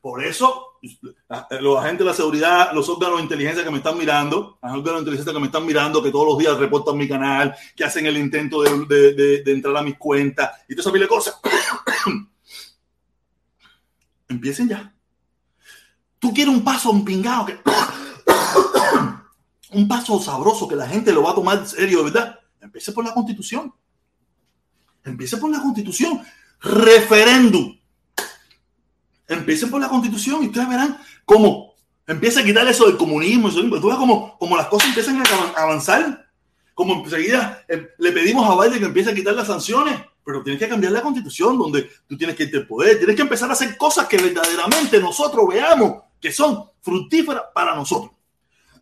Por eso, los agentes de la seguridad, los órganos de inteligencia que me están mirando, los órganos de inteligencia que me están mirando, que todos los días reportan mi canal, que hacen el intento de, entrar a mis cuentas y todas esas cosas, empiecen ya. Tú quieres un paso, un pingado, que un paso sabroso que la gente lo va a tomar en serio, ¿verdad? Empiece por la constitución. Empiece por la constitución. Referéndum. Empiece por la constitución y ustedes verán cómo empieza a quitar eso del comunismo. Eso, tú ves como, como las cosas empiezan a avanzar. Como enseguida eh, le pedimos a Biden que empiece a quitar las sanciones. Pero tienes que cambiar la constitución donde tú tienes que irte al poder. Tienes que empezar a hacer cosas que verdaderamente nosotros veamos que son fructíferas para nosotros.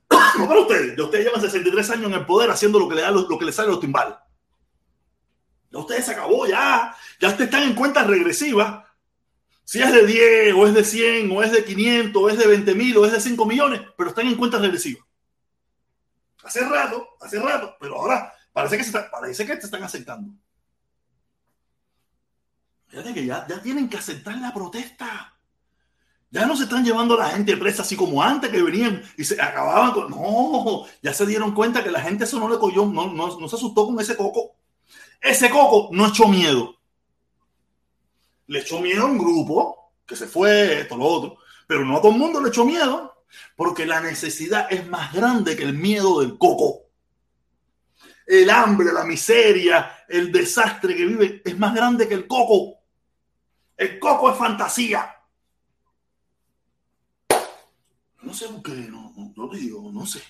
No para ustedes. Ustedes llevan 63 años en el poder haciendo lo que le da lo, que les sale a los timbales. Ya ustedes se acabó, ya. Ya ustedes están en cuentas regresivas. Si es de 10, o es de 100, o es de 500, o es de 20 mil, o es de 5 millones, pero están en cuentas regresivas. Hace rato, hace rato, pero ahora parece que, se parece que te están aceptando. Fíjate que ya, tienen que aceptar la protesta. Ya no se están llevando a la gente presa así como antes que venían y se acababan con... No, ya se dieron cuenta que la gente eso no le cogió, no, no, se asustó con ese coco. Ese coco no echó miedo. Le echó miedo a un grupo que se fue, esto, lo otro. Pero no a todo el mundo le echó miedo porque la necesidad es más grande que el miedo del coco. El hambre, la miseria, el desastre que vive es más grande que el coco. El coco es fantasía. No sé por qué, no, no, digo, no sé.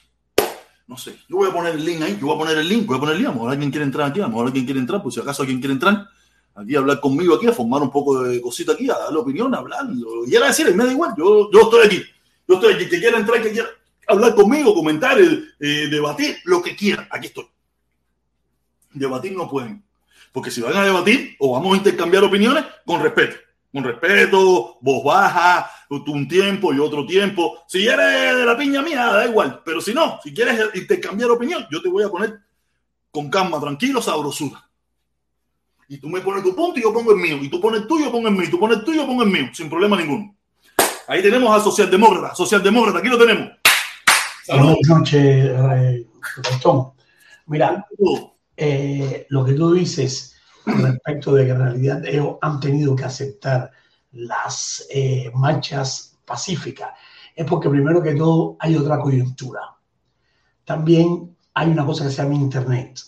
No sé. Yo voy a poner el link ahí, yo voy a poner el link, voy a poner el link. A lo mejor alguien quiere entrar aquí, a lo mejor alguien quiere entrar, pues si acaso alguien quiere entrar, aquí a hablar conmigo aquí, a formar un poco de cosita aquí, a darle opinión, a hablar. Lo quiera decir, me da igual, yo, yo estoy aquí. Yo estoy aquí, que quiera entrar, que quiera hablar conmigo, comentar, eh, debatir, lo que quiera, aquí estoy. Debatir no pueden. Porque si van a debatir o vamos a intercambiar opiniones, con respeto con respeto, voz baja, un tiempo y otro tiempo. Si eres de la piña mía, da igual. Pero si no, si quieres intercambiar opinión, yo te voy a poner con calma, tranquilo, sabrosura. Y tú me pones tu punto y yo pongo el mío. Y tú pones el tuyo, pongo el mío. Y tú pones el tuyo, pongo el mío. Sin problema ninguno. Ahí tenemos a Socialdemócrata. Socialdemócrata, aquí lo tenemos. Buenas noches, eh, Mira, eh, lo que tú dices respecto de que en realidad ellos han tenido que aceptar las eh, marchas pacíficas, es porque primero que todo hay otra coyuntura. También hay una cosa que se llama Internet,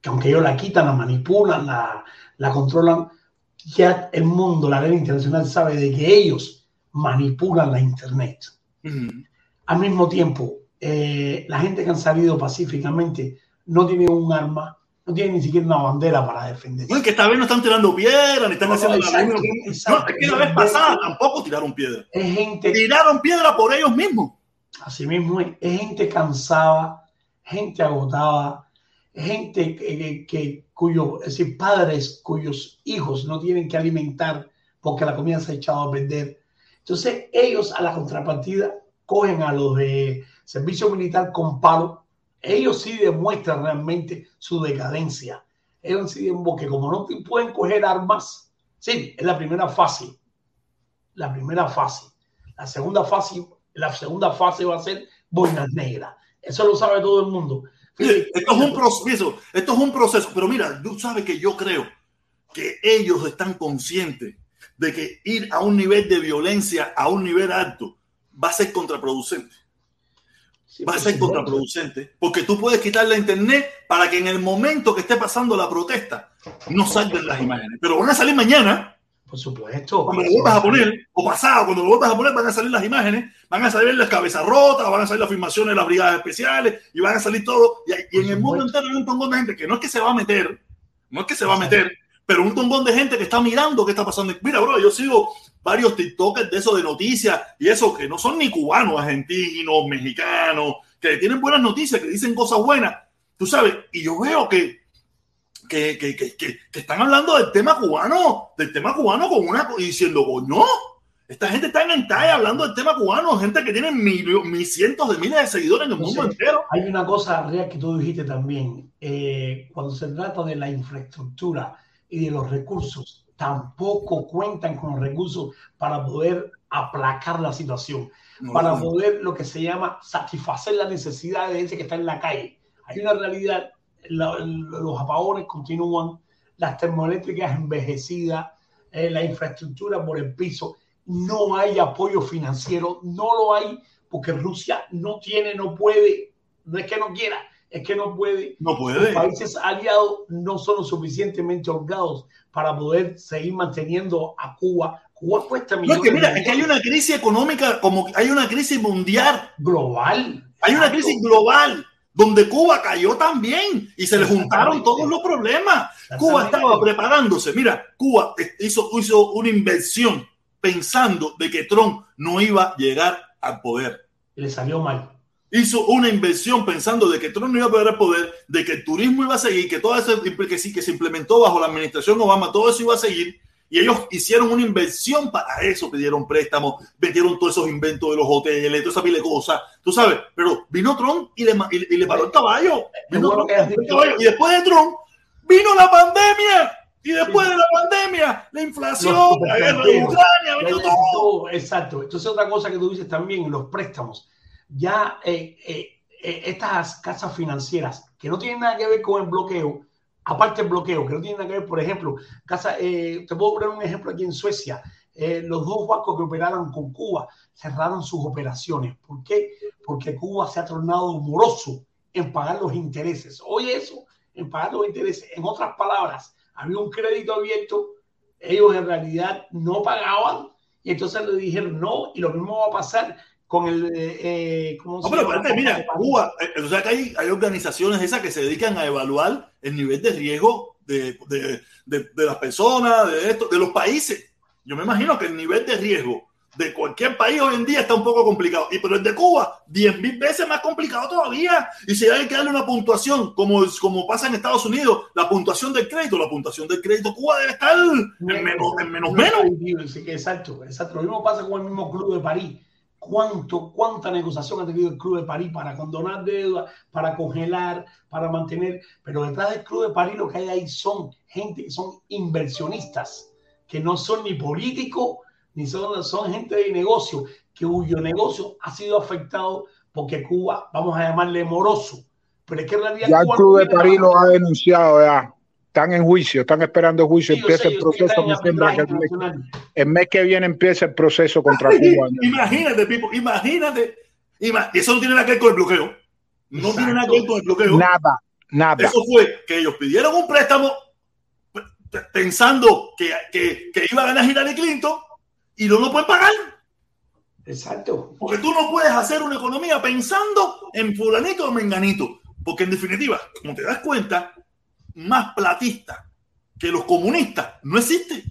que aunque ellos la quitan, la manipulan, la, la controlan, ya el mundo, la red internacional sabe de que ellos manipulan la Internet. Al mismo tiempo, eh, la gente que han salido pacíficamente no tiene un arma, no tienen ni siquiera una bandera para defenderse. No, es que esta vez no están tirando piedra, ni están haciendo la No, es que la vez pasada tampoco tiraron piedra. Es gente, tiraron piedra por ellos mismos. Así mismo es, gente cansada, gente agotada, gente que, que, cuyo, es decir, padres cuyos hijos no tienen que alimentar porque la comida se ha echado a perder. Entonces, ellos a la contrapartida cogen a los de servicio militar con palo ellos sí demuestran realmente su decadencia. Ellos sí que como no pueden coger armas, sí, es la primera fase. La primera fase. La segunda fase, la segunda fase va a ser boinas negras. Eso lo sabe todo el mundo. esto es un proceso, esto es un proceso, pero mira, tú sabes que yo creo que ellos están conscientes de que ir a un nivel de violencia a un nivel alto va a ser contraproducente va a ser contraproducente, porque tú puedes quitar la internet para que en el momento que esté pasando la protesta no salgan las imágenes, pero van a salir mañana. Por supuesto. Cuando lo vuelvas a poner, o pasado, cuando lo vuelvas a poner, van a salir las imágenes, van a salir las cabezas rotas, van a salir las filmaciones de las brigadas especiales y van a salir todo. Y, en el mundo entero hay un tongón de gente que no es que se va a meter, no es que se va a meter, pero un tongón de gente que está mirando qué está pasando. Mira, bro, yo sigo varios TikTokers de eso de noticias y eso que no son ni cubanos, argentinos, mexicanos, que tienen buenas noticias, que dicen cosas buenas, tú sabes, y yo veo que que, que, que, que, están hablando del tema cubano, del tema cubano con una y diciendo, no, esta gente está en talla hablando del tema cubano, gente que tiene mil, cientos de miles de seguidores en el mundo entero. Hay una cosa real que tú dijiste también, eh, cuando se trata de la infraestructura y de los recursos, tampoco cuentan con los recursos para poder aplacar la situación, para poder lo que se llama satisfacer las necesidades de ese que está en la calle. Hay una realidad los apagones continúan, las termoeléctricas envejecidas, eh, la infraestructura por el piso, no hay apoyo financiero, no lo hay porque Rusia no tiene, no puede, no es que no quiera, es que no puede. No puede. Los países aliados no son lo suficientemente holgados para poder seguir manteniendo a Cuba. Cuba cuesta millones. No, es que mira, es que hay una crisis económica, como hay una crisis mundial. Global. Hay una crisis global donde Cuba cayó también y se le juntaron todos los problemas. Cuba estaba preparándose. Mira, Cuba hizo, hizo una inversión pensando de que Trump no iba a llegar al poder. Le salió mal. Hizo una inversión pensando de que Trump no iba a poder al poder, de que el turismo iba a seguir, que todo eso que sí, que se implementó bajo la administración Obama, todo eso iba a seguir y ellos hicieron una inversión para eso, pidieron préstamos, metieron todos esos inventos de los hoteles, toda esa pile de cosas, tú sabes. Pero vino Trump y le, y, le paró el caballo. y después de Trump vino la pandemia. Y después de la pandemia, la inflación, la guerra de Ucrania, todo. Exacto. Entonces, otra cosa que tú dices también, los préstamos. Ya eh, eh, eh, estas casas financieras que no tienen nada que ver con el bloqueo, aparte el bloqueo, que no tiene nada que ver, por ejemplo, casa, eh, te puedo poner un ejemplo aquí en Suecia. Eh, los dos bancos que operaron con Cuba cerraron sus operaciones. ¿Por qué? Porque Cuba se ha tornado moroso en pagar los intereses. Oye eso, en pagar los intereses. En otras palabras, había un crédito abierto, ellos en realidad no pagaban y entonces le dijeron no y lo mismo va a pasar con el... Eh, eh ¿cómo no, pero aparte, mira, Cuba, eh, o sea que hay, hay, organizaciones esas que se dedican a evaluar el nivel de riesgo de, de, de, de, las personas, de esto, de los países. Yo me imagino que el nivel de riesgo de cualquier país hoy en día está un poco complicado. Y pero el de Cuba, 10 mil veces más complicado todavía. Y si hay que darle una puntuación, como, como pasa en Estados Unidos, la puntuación del crédito, la puntuación del crédito Cuba debe estar en menos, en menos. menos. exacto, exacto. Lo mismo pasa con el mismo Club de París cuánto, cuánta negociación ha tenido el Club de París para condonar deuda, para congelar, para mantener. Pero detrás del Club de París lo que hay ahí son gente que son inversionistas, que no son ni políticos, ni son, son gente de negocio, que cuyo negocio ha sido afectado porque Cuba, vamos a llamarle moroso. Pero es que en realidad. Ya el Club de París lo ha denunciado ya están en juicio, están esperando juicio, empieza el proceso el mes, que viene empieza el proceso contra Cuba. Imagínate, Pipo, imagínate, eso no tiene nada que ver con el bloqueo. No tiene nada que ver con el bloqueo. Nada, nada. Eso fue que ellos pidieron un préstamo pensando que, que, que iba a ganar Hillary Clinton y no lo pueden pagar. Exacto. Porque tú no puedes hacer una economía pensando en fulanito o menganito. Porque en definitiva, como te das cuenta, más platista que los comunistas no existe.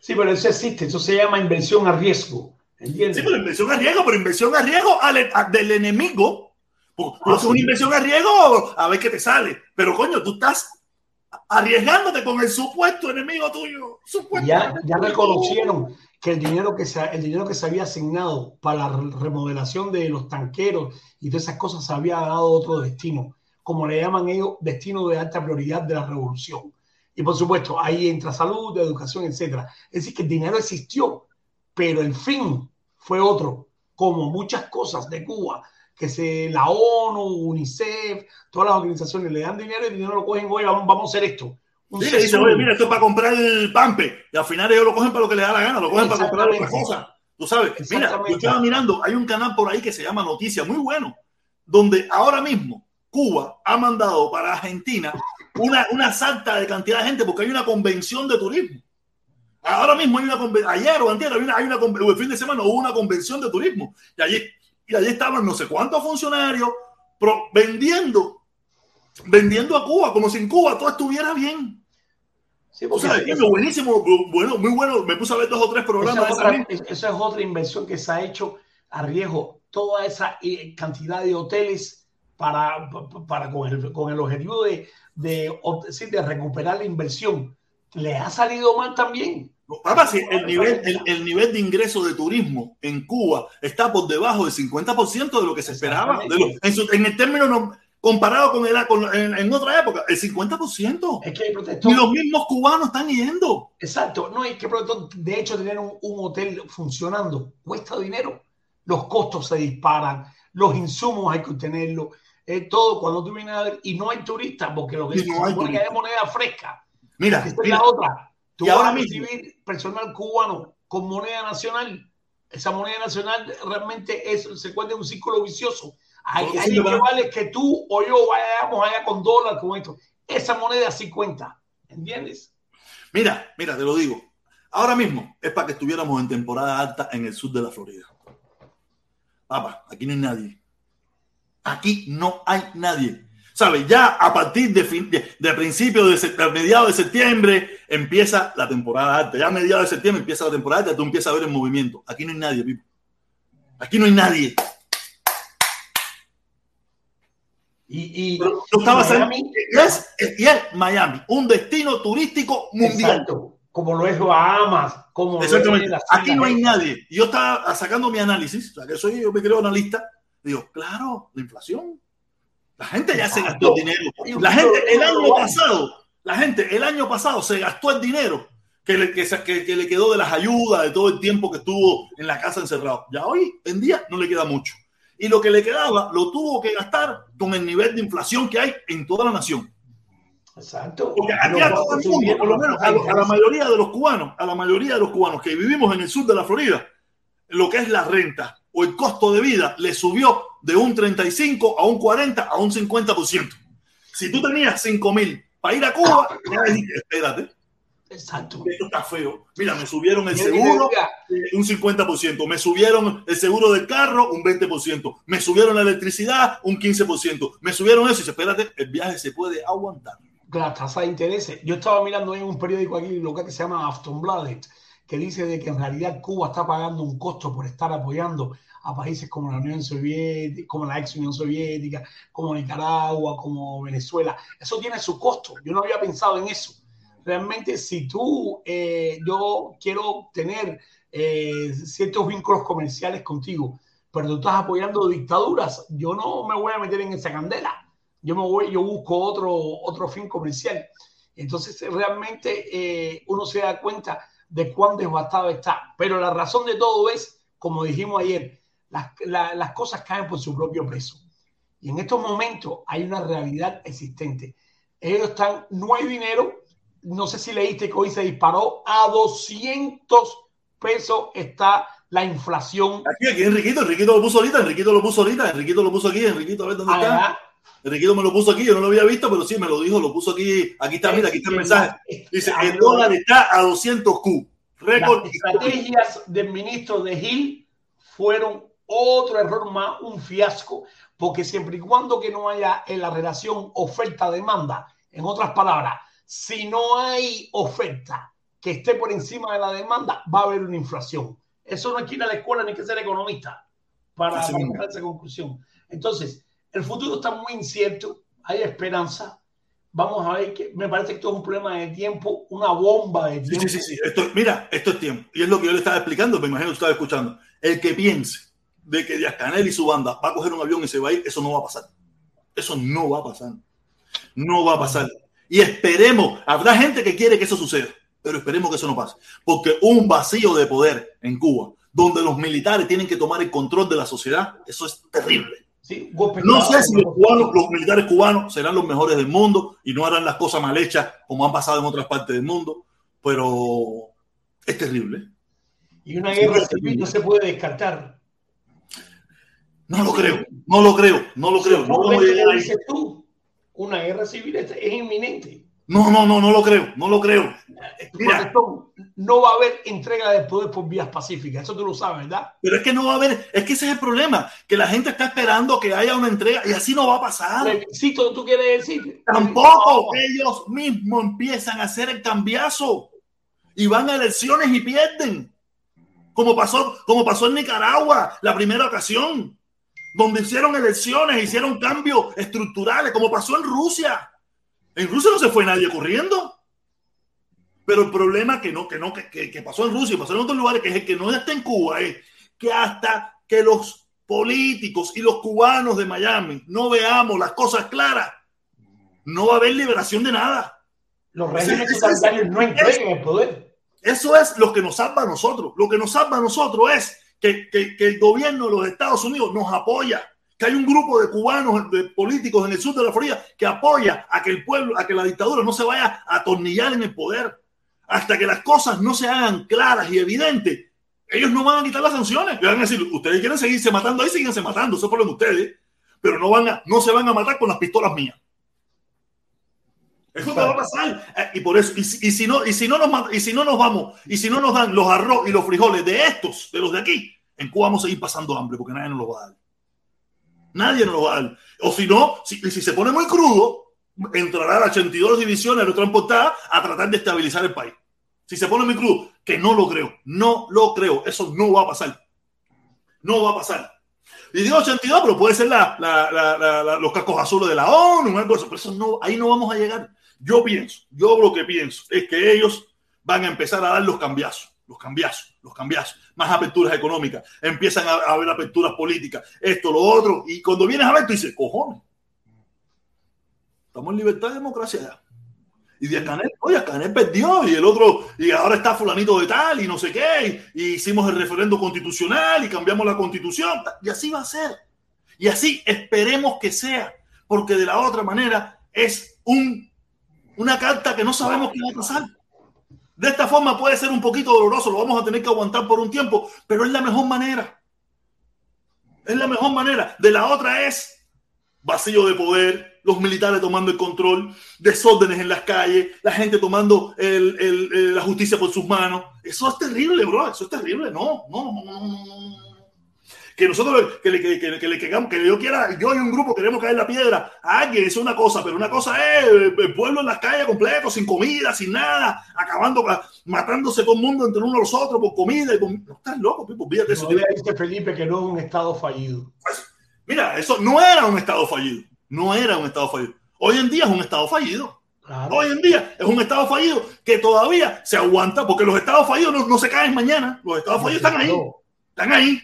Sí, pero eso existe, eso se llama inversión a riesgo. ¿entiendes? Sí, pero inversión a riesgo, pero inversión a riesgo del enemigo. Pues, ah, una inversión a riesgo a ver qué te sale. Pero coño, tú estás arriesgándote con el supuesto enemigo tuyo. ya, ya reconocieron que el dinero que, se, el dinero que se había asignado para la remodelación de los tanqueros y todas esas cosas se había dado otro destino como le llaman ellos, destino de alta prioridad de la revolución. Y por supuesto, ahí entra salud, educación, etc. Es decir, que el dinero existió, pero el fin fue otro, como muchas cosas de Cuba, que se, la ONU, UNICEF, todas las organizaciones le dan dinero y el dinero lo cogen, oye, vamos, vamos a hacer esto. sí, le dicen, oye, mira, esto es para comprar el pampe. Y al final ellos lo cogen para lo que les da la gana, lo cogen para comprar otra cosa. Tú sabes, mira, yo estaba mirando, hay un canal por ahí que se llama Noticias, muy bueno, donde ahora mismo Cuba ha mandado para Argentina una, una salta de cantidad de gente porque hay una convención de turismo. Ahora mismo hay una convención, ayer o antes hay una, hay una el fin de semana hubo una convención de turismo y allí, y allí estaban no sé cuántos funcionarios vendiendo, vendiendo a Cuba como si en Cuba todo estuviera bien. Sí, o sea, es buenísimo, bueno, muy bueno. Me puse a ver dos o tres programas. Esa es, otra inversión que se ha hecho a riesgo. Toda esa eh, cantidad de hoteles para, para con, el, con el objetivo de, de, de recuperar la inversión, le ha salido mal también. Papá, si el nivel, el, el, nivel de ingreso de turismo en Cuba está por debajo del 50% de lo que se esperaba. De lo, en, en, el término no, comparado con, el, con en, en, otra época, el 50%. Es que y los mismos cubanos están yendo. Exacto. No, es que de hecho tener un, un, hotel funcionando cuesta dinero. Los costos se disparan, los insumos hay que obtenerlos, eh, todo cuando tú vienes a ver, y no hay turistas, porque lo que sí, no hay es moneda fresca. Mira, Esta mira. es la otra. Tú Y vas ahora a mismo- recibir personal cubano con moneda nacional. Esa moneda nacional realmente es, se encuentra en un círculo vicioso. Hay Sí, ¿verdad? que vale que tú o yo vayamos allá con dólar, con esto. Esa moneda sí cuenta. ¿Entiendes? Mira, mira, te lo digo. Ahora mismo es para que estuviéramos en temporada alta en el sur de la Florida. Papá, aquí no hay nadie. Aquí no hay nadie. ¿Sabes? Ya a partir de, fin, de, de principios de, mediados de septiembre empieza la temporada alta. Ya a mediados de septiembre empieza la temporada alta, tú empiezas a ver el movimiento. Aquí no hay nadie, Pipo. Aquí no hay nadie. Y, y, Pero yo estaba y Miami- y es, es Miami, un destino turístico mundial. Exacto. Como lo es Bahamas, como lo es Aquí no hay nadie. Yo estaba sacando mi análisis, o sea, que soy, yo me creo analista. Digo, claro, la inflación. La gente ya se gastó el dinero. La gente, el año pasado, la gente, el año pasado se gastó el dinero que le, que, que- que le quedó de las ayudas, de todo el tiempo que estuvo en la casa encerrado. Ya hoy en día no le queda mucho. Y lo que le quedaba lo tuvo que gastar con el nivel de inflación que hay en toda la nación. Exacto. Porque aquí a todo el mundo, por lo menos a, la mayoría de los cubanos, a la mayoría de los cubanos que vivimos en el sur de la Florida, lo que es la renta o el costo de vida le subió de un 35 a un 40 a un 50%. Si tú tenías 5 mil para ir a Cuba, ya dijiste, espérate, Exacto. esto está feo. Mira, me subieron el seguro un 50%, me subieron el seguro del carro un 20%, me subieron la electricidad un 15%, me subieron eso y dice, espérate, el viaje se puede aguantar. la tasa de intereses. Yo estaba mirando en un periódico aquí local que se llama Aftonbladet, que dice de que en realidad Cuba está pagando un costo por estar apoyando a países como la Unión Soviética, como la ex Unión Soviética, como Nicaragua, como Venezuela. Eso tiene su costo. Yo no había pensado en eso. Realmente, si tú, eh, yo quiero tener eh, ciertos vínculos comerciales contigo, pero tú estás apoyando dictaduras, yo no me voy a meter en esa candela yo me voy, yo busco otro, otro fin comercial. Entonces, realmente eh, uno se da cuenta de cuán devastado está. Pero la razón de todo es, como dijimos ayer, las, la, las cosas caen por su propio peso. Y en estos momentos hay una realidad existente. Ellos están, no hay dinero. No sé si leíste que hoy se disparó a 200 pesos está la inflación. Aquí, aquí, Enriquito, Enriquito lo puso ahorita, Enriquito lo puso ahorita, Enriquito lo puso aquí, Enriquito, a ver dónde está. Enriquito me lo puso aquí, yo no lo había visto, pero sí me lo dijo, lo puso aquí, aquí está, mira, aquí está el mensaje. Dice, el dólar está a 200 Q. Récord. Las estrategias del ministro de Gil fueron otro error más, un fiasco, porque siempre y cuando que no haya en la relación oferta-demanda, en otras palabras, si no hay oferta que esté por encima de la demanda, va a haber una inflación. Eso no hay que ir a la escuela ni hay que ser economista para, a esa conclusión. Entonces, el futuro está muy incierto, hay esperanza. Vamos a ver que me parece que esto es un problema de tiempo, una bomba de tiempo. sí, sí, sí. Esto, mira, esto es tiempo. Y es lo que yo le estaba explicando, me imagino que estaba escuchando. El que piense de que Díaz Canel y su banda va a coger un avión y se va a ir, eso no va a pasar. Eso no va a pasar. No va a pasar. Y esperemos, habrá gente que quiere que eso suceda, pero esperemos que eso no pase. Porque un vacío de poder en Cuba, donde los militares tienen que tomar el control de la sociedad, eso es terrible. Sí, golpe No sé si los, cubanos, los militares cubanos serán los mejores del mundo y no harán las cosas mal hechas como han pasado en otras partes del mundo, pero es terrible. Y una guerra civil no se puede descartar. No lo creo, no lo creo, no lo creo. No, ¿Cómo vamos a ves que llegar lo dices tú? Una guerra civil es inminente. No, no, no, no lo creo, no lo creo. Mira. Protestón, no va a haber entrega de poder por vías pacíficas. Eso tú lo sabes, ¿verdad? Pero es que no va a haber, es que ese es el problema, que la gente está esperando que haya una entrega y así no va a pasar. Plebiscito, tú quieres decir. Tampoco ellos mismos empiezan a hacer el cambiazo y van a elecciones y pierden. Como pasó, como pasó en Nicaragua la primera ocasión. donde hicieron elecciones, hicieron cambios estructurales, como pasó en Rusia. En Rusia no se fue nadie corriendo. Pero el problema que no, que no, que, que pasó en Rusia y pasó en otros lugares, que es el que no está en Cuba, es que hasta que los políticos y los cubanos de Miami no veamos las cosas claras, no va a haber liberación de nada. Los regímenes totalitarios no entreguen el poder. Eso es lo que nos salva a nosotros. Lo que nos salva a nosotros es que, que, que el gobierno de los Estados Unidos nos apoya hay un grupo de cubanos, de políticos en el sur de la Florida que apoya a que el pueblo, a que la dictadura no se vaya a atornillar en el poder. Hasta que las cosas no se hagan claras y evidentes, ellos no van a quitar las sanciones. van a decir, ustedes quieren seguirse matando ahí, síguense matando, eso es problema de ustedes, pero no, van a, no se van a matar con las pistolas mías. Eso te va a pasar. Eh, y por eso, y, si no, y si no nos y si no nos vamos, y si no nos dan los arroz y los frijoles de estos, de los de aquí, en Cuba vamos a seguir pasando hambre porque nadie nos lo va a dar. Nadie nos lo va a dar. O si no, si, se pone muy crudo, entrará la 82 divisiones transportada a tratar de estabilizar el país. Si se pone muy crudo, que no lo creo, no lo creo, eso no va a pasar. No va a pasar. Y digo 82, pero puede ser la, la, la, los cascos azules de la ONU, pero eso no, ahí no vamos a llegar. Yo pienso, yo lo que pienso es que ellos van a empezar a dar los cambiazos, los cambiazos, los cambiazos, más aperturas económicas, empiezan a, haber aperturas políticas, esto, lo otro, y cuando vienes a ver, tú dices, cojones, estamos en libertad y democracia ya. Y Díaz Canel, oye, Canel perdió y el otro, y ahora está fulanito de tal y no sé qué, y, y hicimos el referendo constitucional y cambiamos la constitución, y así va a ser. Y así esperemos que sea, porque de la otra manera es un una carta que no sabemos qué va a pasar. De esta forma puede ser un poquito doloroso, lo vamos a tener que aguantar por un tiempo, pero es la mejor manera. Es la mejor manera. De la otra es vacío de poder, los militares tomando el control, desórdenes en las calles, la gente tomando la justicia por sus manos. Eso es terrible, bro. Eso es terrible. No, no, no, no, no que nosotros, que le, que, que, que, le, que yo quiera, yo y un grupo queremos caer la piedra a alguien, es una cosa, pero una cosa es el pueblo en las calles completo, sin comida, sin nada, acabando, matándose todo el mundo entre unos y los otros por comida. Y por... No estás loco, Pipo, eso. No dice Felipe que no es un estado fallido. Pues, mira, eso no era un estado fallido, no era un estado fallido. Hoy en día es un estado fallido. Claro. Hoy en día es un estado fallido que todavía se aguanta porque los estados fallidos no, no se caen mañana. Los estados fallidos están ahí. Están ahí.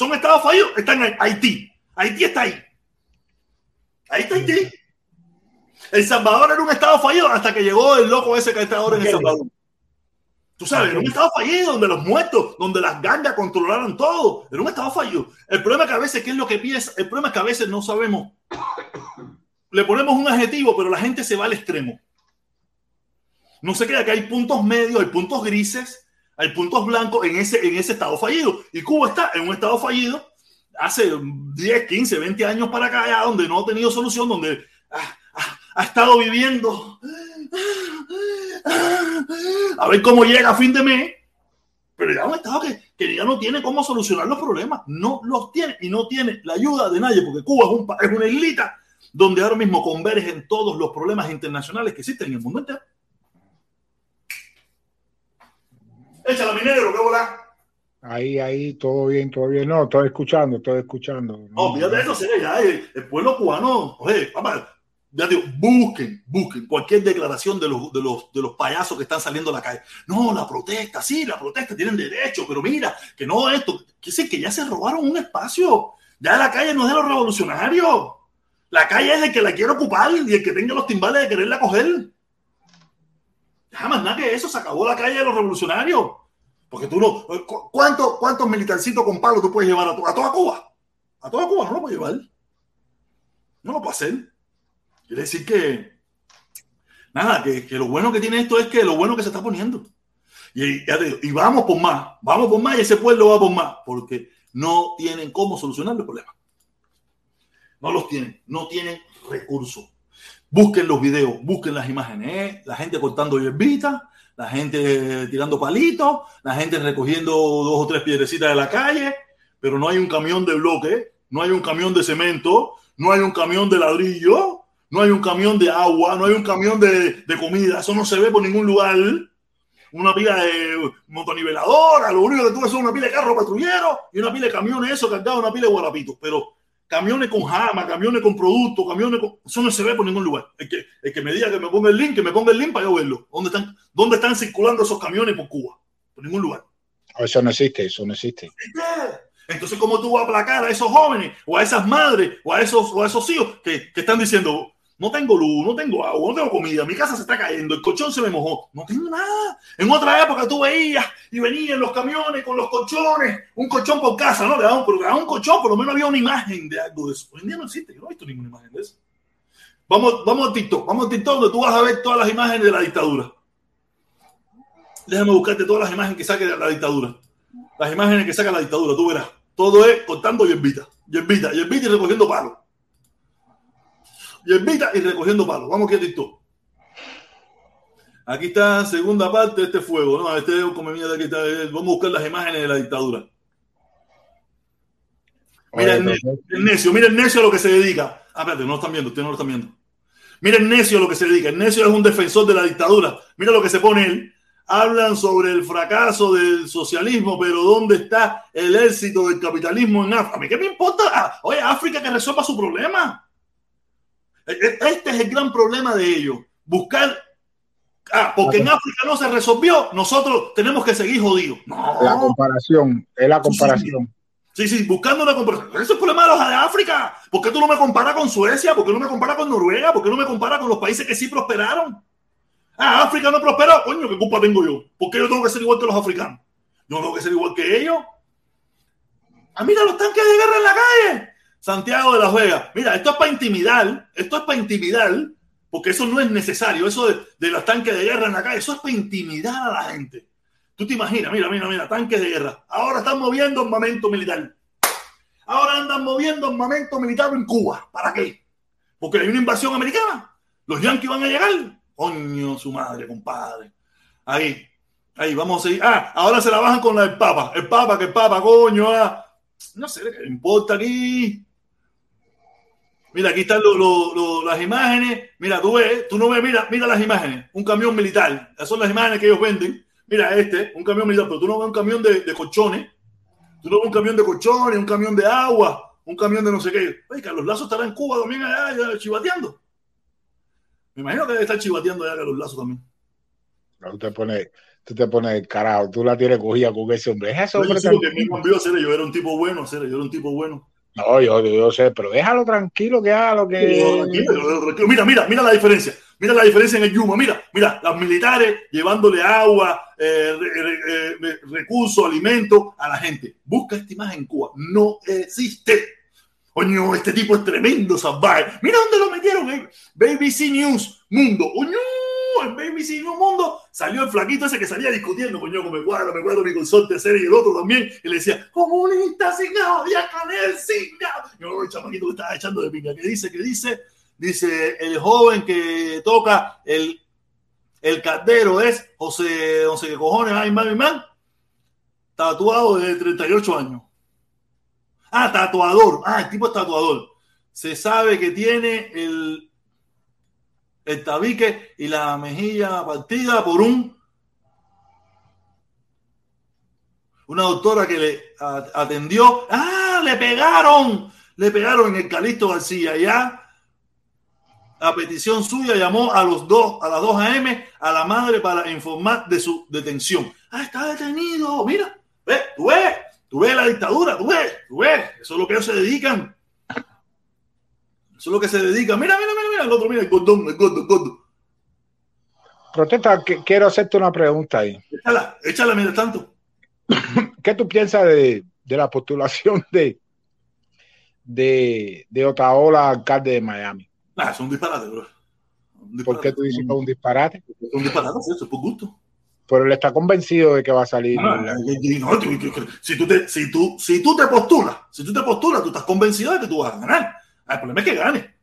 Son estados fallidos, están en Haití. Haití está ahí. Ahí está Haití. El Salvador era un estado fallido hasta que llegó el loco ese que está ahora en El Salvador. Tú sabes, era un estado fallido donde los muertos, donde las gangas controlaron todo. Era un estado fallido. El problema es que a veces, ¿qué es lo que piensa? El problema es que a veces no sabemos. Le ponemos un adjetivo, pero la gente se va al extremo. No se queda que hay puntos medios, hay puntos grises, hay puntos blancos en ese, en ese estado fallido. Y Cuba está en un estado fallido hace 10, 15, 20 años para acá, ya, donde no ha tenido solución, donde ha, estado viviendo a ver cómo llega a fin de mes. Pero ya un estado que, que ya no tiene cómo solucionar los problemas. No los tiene y no tiene la ayuda de nadie, porque Cuba es, un, es una islita donde ahora mismo convergen todos los problemas internacionales que existen en el mundo entero. Échala, mi negro, qué bola. Ahí, ahí, todo bien, todo bien. No, estoy escuchando, estoy escuchando. No, fíjate eso, sería ya, el, el, pueblo cubano, oye, papá, ya digo, busquen, busquen cualquier declaración de los, de, los, de los payasos que están saliendo a la calle. No, la protesta, sí, la protesta, tienen derecho, pero mira, que no esto, que sí, que ya se robaron un espacio. Ya la calle no es de los revolucionarios. La calle es el que la quiere ocupar y el que tenga los timbales de quererla coger. Jamás nada que eso, se acabó la calle de los revolucionarios. Porque tú no. ¿Cuántos, cuántos militarcitos con palo tú puedes llevar a, toda Cuba? A toda Cuba no lo puedes llevar. No lo puedo hacer. Quiere decir que. Nada, que, lo bueno que tiene esto es que lo bueno que se está poniendo. Y, y vamos por más, vamos por más y ese pueblo va por más, porque no tienen cómo solucionar el problema. No los tienen, no tienen recursos. Busquen los videos, busquen las imágenes, ¿eh? la gente cortando hierbita, la gente tirando palitos, la gente recogiendo dos o tres piedrecitas de la calle, pero no hay un camión de bloque, no hay un camión de cemento, no hay un camión de ladrillo, no hay un camión de agua, no hay un camión de, de comida, eso no se ve por ningún lugar. Una pila de motoniveladora, lo único que tú ves es una pila de carro patrullero y una pila de camiones, eso cargado, una pila de guarapitos, pero camiones con jama, camiones con productos, camiones con... Eso no se ve por ningún lugar. El que, el que me diga que me ponga el link, que me ponga el link para yo verlo. ¿Dónde están, dónde están circulando esos camiones por Cuba? Por ningún lugar. Eso no existe, eso no existe. Entonces, ¿cómo tú vas a aplacar a esos jóvenes o a esas madres o a esos, o a esos hijos que, que están diciendo, no tengo luz, no tengo agua, no tengo comida, mi casa se está cayendo, el colchón se me mojó, no tengo nada. En otra época tú veías y venían los camiones con los colchones, un colchón por casa, ¿no? Le daban, un colchón, por lo menos había una imagen de algo de eso. Hoy en día no existe, yo no he visto ninguna imagen de eso. Vamos, vamos a TikTok, vamos a TikTok donde tú vas a ver todas las imágenes de la dictadura. Déjame buscarte todas las imágenes que saque la dictadura. Las imágenes que saca la dictadura, tú verás. Todo es cortando hierbita, hierbita, hierbita y recogiendo palos hierbita y recogiendo palos. Vamos aquí a TikTok. Aquí está segunda parte de este fuego, ¿no? Este es como mierda aquí está. Eh, vamos a buscar las imágenes de la dictadura. Mira el, necio, mira el necio a lo que se dedica. Ah, espérate, no lo están viendo, ustedes no lo están viendo. Mira el necio a lo que se dedica. El necio es un defensor de la dictadura. Mira lo que se pone él. Hablan sobre el fracaso del socialismo, pero ¿dónde está el éxito del capitalismo en África? ¿A mí qué me importa? Ah, oye, África que resuelva su problema. Este es el gran problema de ellos. Buscar. Ah, porque en África no se resolvió, nosotros tenemos que seguir jodidos. La comparación, es la comparación. Sí, sí, buscando una comparación. Ese es el problema de los de África. ¿Por qué tú no me comparas con Suecia? ¿Por qué no me comparas con Noruega? ¿Por qué no me comparas con los países que sí prosperaron? Ah, África no prosperó. Coño, ¿qué culpa tengo yo? ¿Por qué yo tengo que ser igual que los africanos? Yo tengo que ser igual que ellos. Ah, mira los tanques de guerra en la calle. Santiago de Las Vegas. Mira, esto es para intimidar, esto es para intimidar, porque eso no es necesario, eso de, de los tanques de guerra en la calle, eso es para intimidar a la gente. Tú te imaginas, mira, mira, mira, tanques de guerra. Ahora están moviendo armamento militar. Ahora andan moviendo armamento militar en Cuba. ¿Para qué? Porque hay una invasión americana. Los yanquis van a llegar. Coño, su madre, compadre. Ahí, ahí, vamos a seguir. Ah, ahora se la bajan con la del Papa. El Papa, que el Papa, coño. Ah. No sé qué importa aquí. Mira, aquí están las imágenes. Mira, tú ves, tú no ves, mira, mira las imágenes. Un camión militar. Esas son las imágenes que ellos venden. Mira este, un camión militar, pero tú no ves un camión de, de colchones. Tú no ves un camión de colchones, un camión de agua, un camión de no sé qué. Oye, Carlos Lazo estará en Cuba también allá, chivateando. Me imagino que debe estar chivateando allá Carlos Lazo también. tú te pones, tú te pones carajo, tú la tienes cogida con ese hombre. Es ese hombre. Yo, que yo era un tipo bueno, yo era un tipo bueno. No, yo, yo sé, pero déjalo tranquilo que haga lo que. Mira, mira, mira la diferencia. Mira la diferencia en el Yuma. Mira, mira, las militares llevándole agua, eh, eh, recursos, alimentos a la gente. Busca esta imagen en Cuba. No existe. Coño, este tipo es tremendo salvaje. Mira dónde lo metieron. Eh. BBC News Mundo. Coño, en BBC News Mundo salió el flaquito ese que salía discutiendo. Coño, me cuadro, me cuadro mi consorte serie y el otro también. Y le decía, comunista ya Canel sin Yo, el chamaquito que estaba echando de pinga. ¿Qué dice? ¿Qué dice? Dice, el joven que toca el, el caldero es José, no sé cojones, ay, man, man, tatuado de 38 años. Ah, tatuador. Ah, el tipo es tatuador. Se sabe que tiene el, el tabique y la mejilla partida por un una doctora que le atendió. ¡Ah! Le pegaron. Le pegaron en el Calixto García. Ya a petición suya llamó a los dos, a las 2 a.m. a la madre para informar de su detención. Ah, está detenido. Mira, ve, tú ves, tú ves la dictadura, tú ves, tú ves. Eso es lo que ellos se dedican. Eso es lo que se dedica. Mira, mira, mira, mira, el otro, mira, el cordón, el gordo, el gordo. Protesta, quiero hacerte una pregunta ahí. Échala, échala mientras tanto. ¿Qué tú piensas de, de la postulación de, de, de Otaola, alcalde de Miami? Ah, es un disparate, bro. ¿Por qué tú dices que es un disparate? Es un disparate, eso es por gusto. Pero él está convencido de que va a salir. Ah, no, si, tú te, si, tú, si tú te postulas, si tú te postulas, tú estás convencido de que tú vas a ganar. El problema es que gane.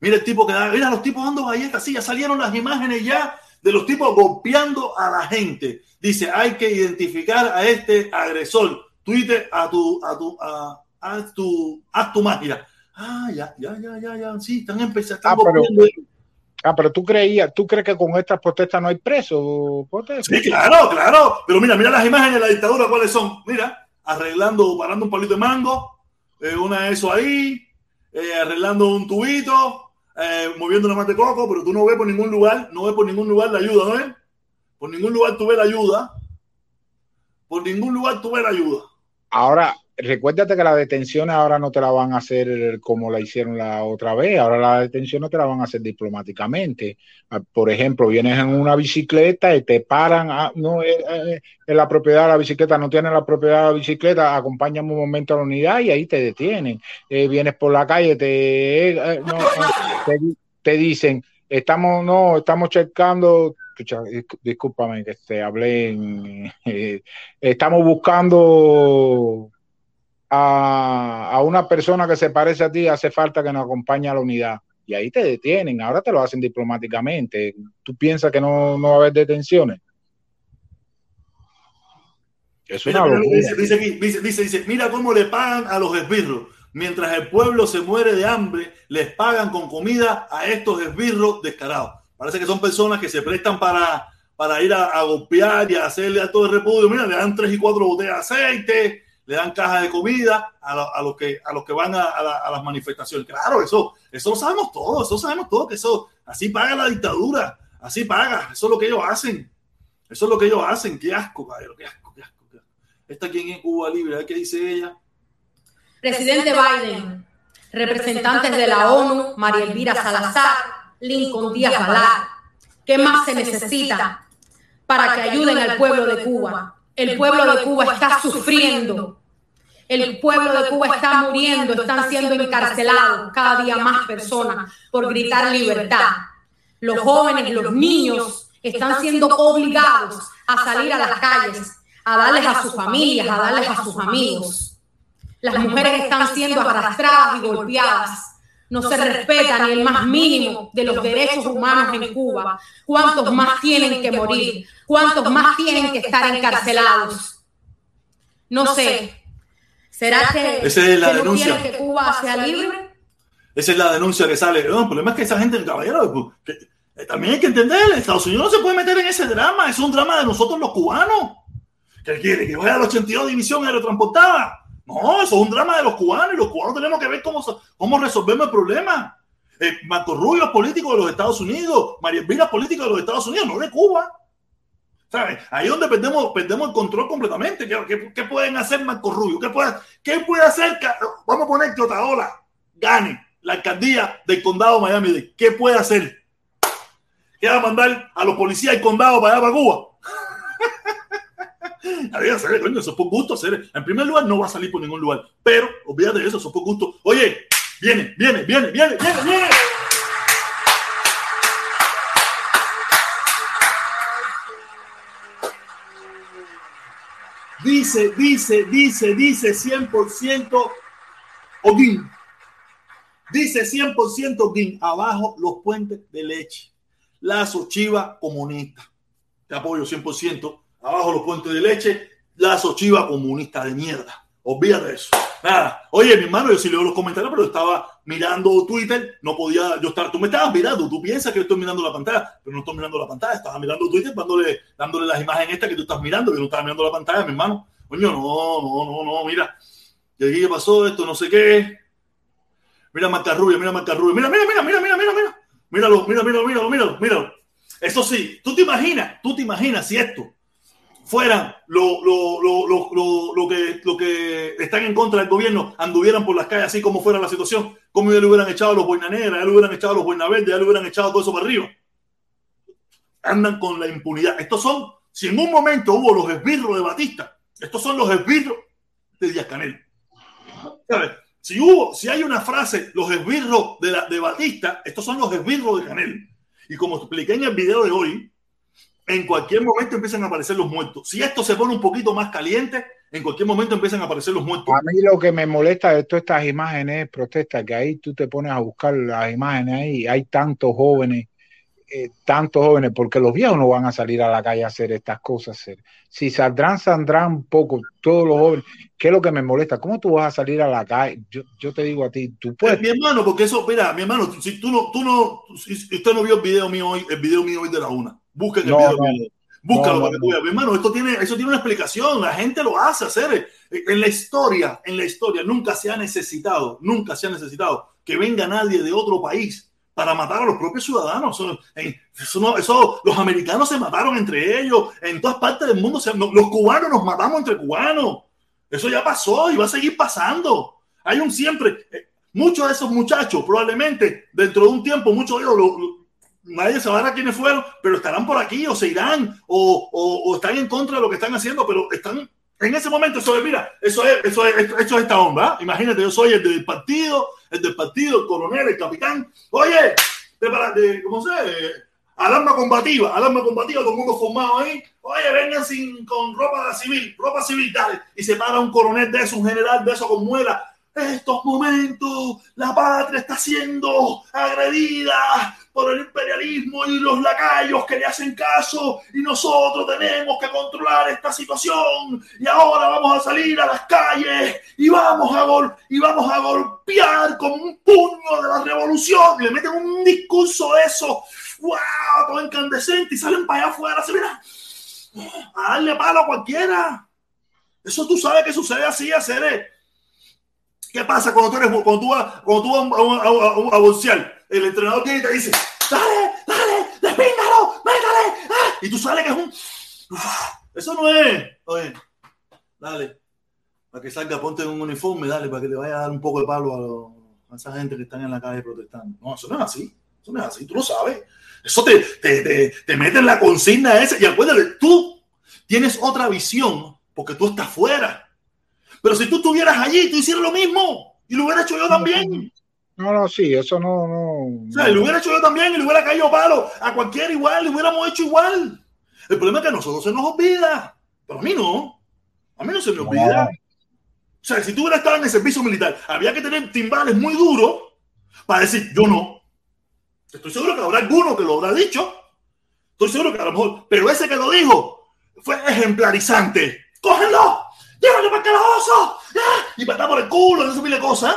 Mira el tipo que da, mira los tipos dando galletas, sí, ya salieron las imágenes ya de los tipos golpeando a la gente. Dice, hay que identificar a este agresor. Twitter a tu, a tu, a, a tu, a tu máquina. Ah, ya, ya, ya, ya, ya, sí, están empezando. Ah, pero, ah, pero tú creías, tú crees que con estas protestas no hay presos. Sí, claro, claro. Pero mira, mira las imágenes de la dictadura, ¿cuáles son? Mira, arreglando, parando un palito de mango, eh, una de eso ahí, eh, arreglando un tubito, eh, moviendo una mate coco, pero tú no ves por ningún lugar, no ves por ningún lugar la ayuda, ¿no ves? Por ningún lugar tú ves la ayuda. Por ningún lugar tú ves la ayuda. Ahora, recuérdate que las detenciones ahora no te la van a hacer como la hicieron la otra vez, ahora las detenciones te la van a hacer diplomáticamente. Ah, por ejemplo, vienes en una bicicleta y te paran, ah, no, eh, eh, en la propiedad de la bicicleta, no tienes la propiedad de la bicicleta, acompañan un momento a la unidad y ahí te detienen. Eh, vienes por la calle, te, te, te dicen, estamos, no, estamos checando, discúlpame que te hablé, estamos buscando a, una persona que se parece a ti, hace falta que nos acompañe a la unidad. Y ahí te detienen, ahora te lo hacen diplomáticamente. ¿Tú piensas que no, no va a haber detenciones? Es una dice, dice, dice, dice, dice, mira cómo le pagan a los esbirros. Mientras el pueblo se muere de hambre, les pagan con comida a estos esbirros descarados. Parece que son personas que se prestan para, para ir a, golpear y a hacerle a todo el repudio. Mira, le dan tres y cuatro botellas de aceite, le dan cajas de comida a, los, que, a los que van a, las manifestaciones. Claro, eso, eso lo sabemos todos, eso sabemos todos, que eso, así paga la dictadura, así paga, eso es lo que ellos hacen, eso es lo que ellos hacen, qué asco, caballero, qué asco, qué asco. Qué asco. Esta quien es Cuba Libre, ¿qué dice ella? Presidente Biden, representantes de la ONU, María Elvira Salazar, Lincoln Díaz Balar, ¿qué más se necesita para que ayuden al pueblo de Cuba? El pueblo de Cuba está sufriendo. El pueblo de Cuba está muriendo, están siendo encarcelados cada día más personas por gritar libertad. Los jóvenes, los niños están siendo obligados a salir a las calles, a darles a sus familias, a darles a sus amigos. Las mujeres están siendo arrastradas y golpeadas no se respeta ni el más mínimo de los derechos humanos en Cuba, ¿cuántos más tienen que morir? ¿Cuántos más tienen que estar encarcelados? No sé. ¿Será que, Esa es la denuncia. que Cuba sea libre? Esa es la denuncia que sale. No, el problema es que esa gente, caballero, que, eh, también hay que entender, Estados Unidos no se puede meter en ese drama, es un drama de nosotros los cubanos. Que quiere que vaya a la 82 División Aerotransportada no, eso es un drama de los cubanos y los cubanos tenemos que ver cómo, cómo resolvemos el problema. Eh, Marco Rubio es político de los Estados Unidos, María Elvira es político de los Estados Unidos, no de Cuba. ¿Sabes? Ahí es donde perdemos, perdemos el control completamente. ¿Qué, pueden hacer Marco Rubio? ¿Qué puede, ¿Qué puede hacer? Vamos a poner que Otaola gane la alcaldía del condado de Miami. ¿Qué puede hacer? ¿Qué va a mandar a los policías del condado para allá para Cuba? eso es por gusto hacer. En primer lugar, no va a salir por ningún lugar. Pero, olvídate eso, eso es por gusto. Oye, viene, viene, viene, viene, viene, viene. Dice, dice, dice, dice 100% Oguín. Dice 100% Oguín. Abajo los puentes de leche. Lazo Chiva comunista. Te apoyo 100% abajo los puentes de leche, la Chiva comunista de mierda. Olvídate de eso. Nada. Oye, mi hermano, yo sí leo los comentarios, pero estaba mirando Twitter, no podía yo estar. Tú me estabas mirando, tú piensas que estoy mirando la pantalla, pero no estoy mirando la pantalla, estaba mirando Twitter, dándole, dándole las imágenes estas que tú estás mirando, que no estaba mirando la pantalla, mi hermano. Coño, no, no, no, no, mira. Y aquí pasó esto, no sé qué. Mira Macarrubia, mira Macarrubia, mira, mira, mira, mira, mira, mira, mira. Míralo, mira, mira, míralo, míralo, míralo. Eso sí, tú te imaginas, tú te imaginas si esto fueran lo, lo, lo, lo, que, lo que están en contra del gobierno anduvieran por las calles así como fuera la situación, como ya le hubieran echado los boinaneras, ya le hubieran echado los boinaverdes, ya le hubieran echado todo eso para arriba. Andan con la impunidad. Estos son, si en un momento hubo los esbirros de Batista, estos son los esbirros de Díaz Canel. Si hubo, si hay una frase, los esbirros de, la, de Batista, estos son los esbirros de Canel. Y como expliqué en el video de hoy, en cualquier momento empiezan a aparecer los muertos. Si esto se pone un poquito más caliente, en cualquier momento empiezan a aparecer los muertos. A mí lo que me molesta de todas estas imágenes protestas, que ahí tú te pones a buscar las imágenes ahí, hay tantos jóvenes, eh, tantos jóvenes, porque los viejos no van a salir a la calle a hacer estas cosas. Si saldrán, saldrán poco, todos los jóvenes. ¿Qué es lo que me molesta? ¿Cómo tú vas a salir a la calle? Yo, yo te digo a ti, tú puedes. mi hermano, porque eso, mira, mi hermano, si tú no, tú no, si usted no vio el video mío hoy, el video mío hoy de la una Busquen el video. Búscalo para que tú veas. Hermano, esto tiene, eso tiene una explicación. La gente lo hace hacer. En la historia, en la historia, nunca se ha necesitado, nunca se ha necesitado que venga nadie de otro país para matar a los propios ciudadanos. Eso, eso, los americanos se mataron entre ellos. En todas partes del mundo, los cubanos nos matamos entre cubanos. Eso ya pasó y va a seguir pasando. Hay un siempre. Eh, muchos de esos muchachos, probablemente dentro de un tiempo, muchos de ellos, nadie sabrá quiénes fueron, pero estarán por aquí o se irán o, están en contra de lo que están haciendo, pero están en ese momento. Eso es, mira, eso es, eso es, eso es esta onda. Imagínate, yo soy el del partido, el del partido, el coronel, el capitán. Oye, de, de, ¿cómo? Alarma combativa, alarma combativa, todo el mundo formado ahí. Oye, vengan sin, con ropa civil, ropa civil. Y se para un coronel de eso, un general de eso con muela. Estos momentos, la patria está siendo agredida por el imperialismo y los lacayos que le hacen caso y nosotros tenemos que controlar esta situación y ahora vamos a salir a las calles y vamos a, gol y vamos a golpear con un puño de la revolución le meten un discurso de eso, wow, todo incandescente y salen para allá afuera, mira, a darle palo a cualquiera. Eso tú sabes que sucede así, hacer. ¿Qué pasa cuando tú eres cuando tú vas, cuando tú vas a, a el entrenador tiene y te dice, dale, dale, despíngalo, métale. ¡Ah! Y tú sales que es un... Eso no es. Oye, dale. Para que salga, ponte un uniforme, dale, para que te vaya a dar un poco de palo a, esa gente que están en la calle protestando. No, eso no es así. Eso no es así, tú lo sabes. Eso te, te, te, te mete en la consigna esa. Y acuérdate, tú tienes otra visión porque tú estás fuera. Pero si tú estuvieras allí, tú hicieras lo mismo. Y lo hubiera hecho yo también. No, no, sí, eso no, no. O sea, lo hubiera hecho yo también y le hubiera caído palo a cualquiera igual, le hubiéramos hecho igual. El problema es que a nosotros se nos olvida, pero a mí no. A mí no se me olvida. O sea, si tú hubieras estado en el servicio militar, había que tener timbales muy duros para decir, yo no. Estoy seguro que habrá alguno que lo habrá dicho. Estoy seguro que a lo mejor, pero ese que lo dijo fue ejemplarizante. ¡Cógenlo! ¡Llévalo para el calabozo! ¡Ah! Y para por el culo, no se pile cosas.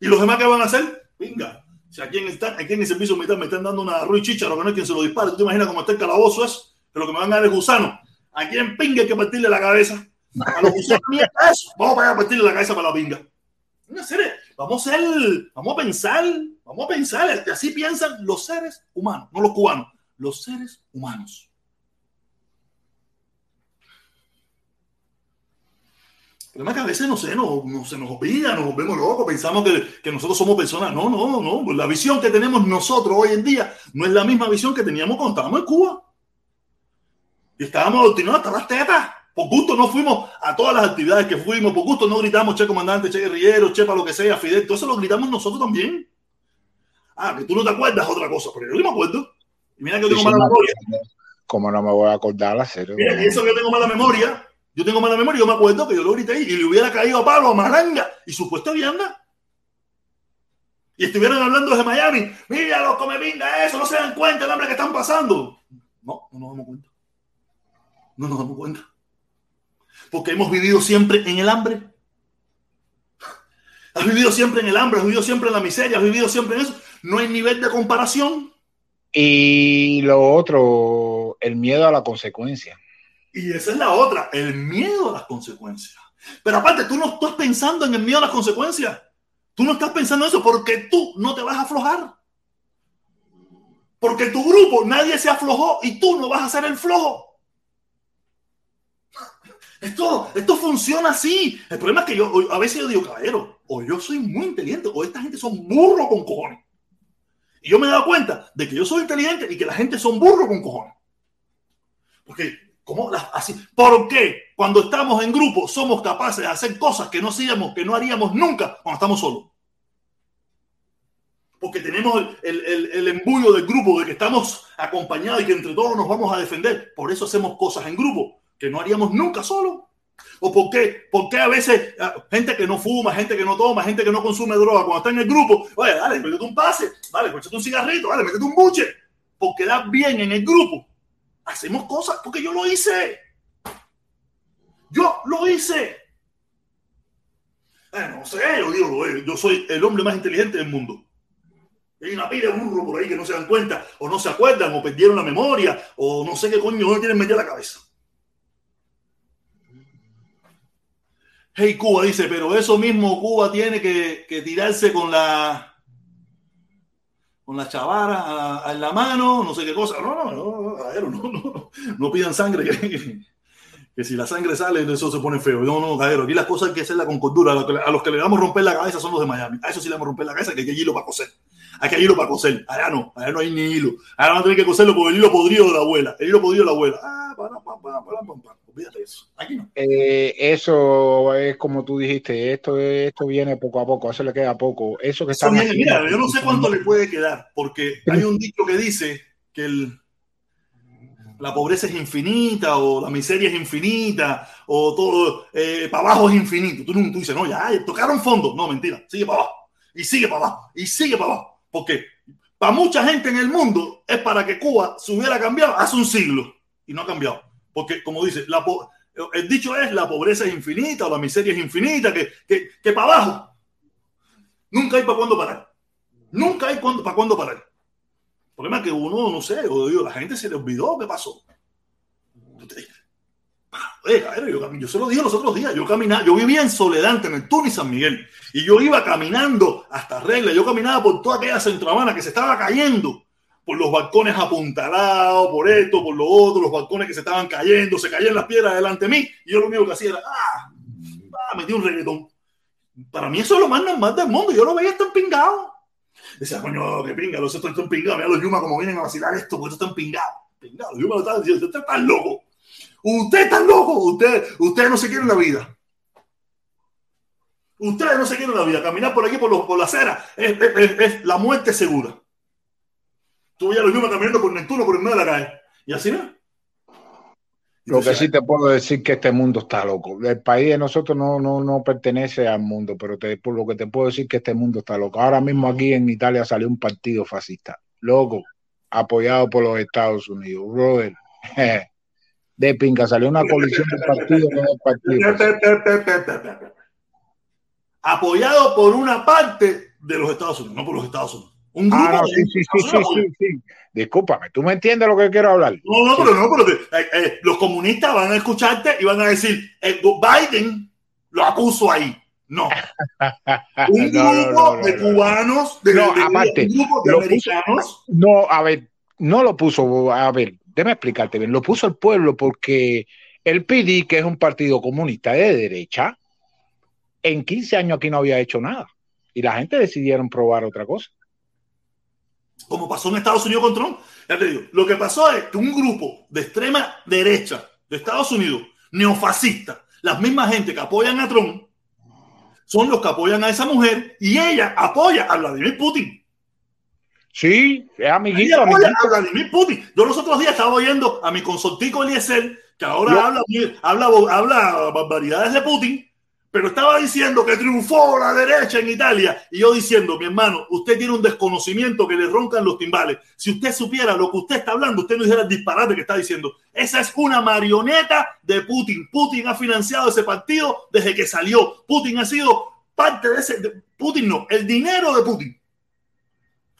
¿Y los demás qué van a hacer? Venga. Si aquí en, está, aquí en el servicio militar me están dando una ruiz chicha, lo que no es quien se lo dispare. ¿Tú te imaginas cómo está el calabozo es? Que lo que me van a dar es gusano. ¿A quién pinga hay que partirle la cabeza? A los gusanos, eso. Vamos a partirle la cabeza para la pinga. Una serie. Vamos a ser, vamos a pensar, vamos a pensar. Así piensan los seres humanos, no los cubanos, los seres humanos. Problema es que a veces no sé, no, no, se nos olvida, nos volvemos locos, pensamos que, que, nosotros somos personas. No, no, no. La visión que tenemos nosotros hoy en día no es la misma visión que teníamos cuando estábamos en Cuba. Y estábamos adoctrinados hasta las tetas. Por gusto no fuimos a todas las actividades que fuimos, por gusto no gritamos che comandante, che guerrillero, che para lo que sea, Fidel, todo eso lo gritamos nosotros también. Ah, que tú no te acuerdas otra cosa, pero yo no me acuerdo. Y mira que yo tengo mala memoria. ¿Cómo no me voy a acordar la serie? Mira, y eso que yo tengo mala memoria, yo tengo mala memoria, yo me acuerdo que yo lo grité ahí y le hubiera caído a palo a Maranga y su puesto vianda. Y estuvieran hablando desde Miami. Mira, los come vinga eso, no se dan cuenta el hambre que están pasando. No, no nos damos cuenta. No nos damos cuenta. Porque hemos vivido siempre en el hambre. Has vivido siempre en el hambre, has vivido siempre en la miseria, has vivido siempre en eso. No hay nivel de comparación. Y lo otro, el miedo a la consecuencia. Y esa es la otra, el miedo a las consecuencias. Pero aparte, tú no estás pensando en el miedo a las consecuencias. Tú no estás pensando en eso porque tú no te vas a aflojar. Porque tu grupo nadie se aflojó y tú no vas a ser el flojo. Esto, esto funciona así. El problema es que yo a veces yo digo, caballero, o yo soy muy inteligente o esta gente son burros con cojones. Y yo me he dado cuenta de que yo soy inteligente y que la gente son burros con cojones. Porque ¿Cómo? Así. ¿Por qué cuando estamos en grupo somos capaces de hacer cosas que no hacíamos, que no haríamos nunca cuando estamos solos? Porque tenemos el, el, el, embullo del grupo de que estamos acompañados y que entre todos nos vamos a defender. Por eso hacemos cosas en grupo que no haríamos nunca solo. ¿O por qué? A veces ah, gente que no fuma, gente que no toma, gente que no consume droga, cuando está en el grupo, oye, dale, métete un pase, dale, métete un cigarrito, dale, métete un buche, porque da bien en el grupo hacemos cosas porque yo lo hice. Yo lo hice. Eh, no sé, yo digo, yo soy el hombre más inteligente del mundo. Hay una pila de burro por ahí que no se dan cuenta, o no se acuerdan, o perdieron la memoria, o no sé qué coño no tienen metida la cabeza. Hey Cuba dice, pero eso mismo Cuba tiene que tirarse con la con la chavara en la mano, no sé qué cosa. No, no, no, no, no, no, no pidan sangre, que, que, si la sangre sale, eso se pone feo. No, no, caballero, aquí las cosas hay que hacerlas con cordura. A los que, le damos a romper la cabeza son los de Miami. A eso sí le vamos a romper la cabeza, que hay hilo para coser. Hay que hilo para coser. Allá no, allá no hay ni hilo. Ahora van a tener que coserlo con el hilo podrido de la abuela. El hilo podrido de la abuela. Ah, para, para, para, para, para. Olvídate eso. Aquí no. Eh, eso es como tú dijiste, esto, esto viene poco a poco, eso le queda poco. Eso que está. Mira, yo no sé cuánto le puede quedar, porque hay un dicho que dice que el, la pobreza es infinita, o la miseria es infinita, o todo eh, para abajo es infinito. Tú, tú dices, no, ya, tocaron fondo. No, mentira, sigue para abajo, y sigue para abajo, y sigue para abajo. Porque para mucha gente en el mundo es para que Cuba se hubiera cambiado hace un siglo y no ha cambiado. Porque, como dice, el dicho es la pobreza es infinita o la miseria es infinita, que, que, que para abajo nunca hay para cuándo parar. Nunca hay para cuándo parar. El problema es que uno, no sé, digo, la gente se le olvidó qué pasó. Yo, yo, se lo dije los otros días, yo caminaba, yo vivía en Soledad, en el Túnez San Miguel, y yo iba caminando hasta Regla, yo caminaba por toda aquella centrohabana que se estaba cayendo, por los balcones apuntalados, por esto, por lo otro, los balcones que se estaban cayendo, se caían las piedras delante de mí, y yo lo único que hacía era, ah, ah metí un reggaetón. Para mí eso es lo más normal del mundo, yo lo veía tan pingado. Decía, coño, que pinga, los otros están pingados, mira los Yuma como vienen a vacilar esto, estos están pingados. Pingados, los Yuma lo estaban diciendo, usted está loco. Usted está loco, usted, no se quiere la vida. Ustedes no se quieren la vida. Caminar por aquí, por, los, por la acera, es, la muerte segura. Tú ya los Yuma caminando por Neptuno, por el medio de la calle. Y así no. Lo que sí te puedo decir que este mundo está loco. El país de nosotros no, no, no pertenece al mundo, pero te, por lo que te puedo decir que este mundo está loco. Ahora mismo aquí en Italia salió un partido fascista, loco, apoyado por los Estados Unidos. Brother, de pinga, salió una coalición de partidos partido. Apoyado por una parte de los Estados Unidos, no por los Estados Unidos. Un grupo ah, no, sí, sí, sí, sí, sí, sí, Discúlpame, ¿tú me entiendes lo que quiero hablar? No, no, pero no, pero eh, eh, los comunistas van a escucharte y van a decir, eh, Biden lo acuso ahí. No. Un no, grupo no, de cubanos, de, no, de, aparte, un grupo de americanos. Puso, no, a ver, no lo puso, a ver, déjame explicarte bien, lo puso el pueblo porque el PD, que es un partido comunista de derecha, en 15 años aquí no había hecho nada. Y la gente decidieron probar otra cosa como pasó en Estados Unidos con Trump. Ya te digo, lo que pasó es que un grupo de extrema derecha de Estados Unidos, neofascista, las mismas gente que apoyan a Trump, son los que apoyan a esa mujer y ella apoya a Vladimir Putin. Sí, es amiguito. Apoya a Vladimir Putin. Yo los otros días estaba oyendo a mi consortico Eliezer, que ahora habla, habla, habla barbaridades de Putin, pero estaba diciendo que triunfó la derecha en Italia. Y yo diciendo, mi hermano, usted tiene un desconocimiento que le roncan los timbales. Si usted supiera lo que usted está hablando, usted no dijera el disparate que está diciendo. Esa es una marioneta de Putin. Putin ha financiado ese partido desde que salió. Putin ha sido parte de ese. Putin no, el dinero de Putin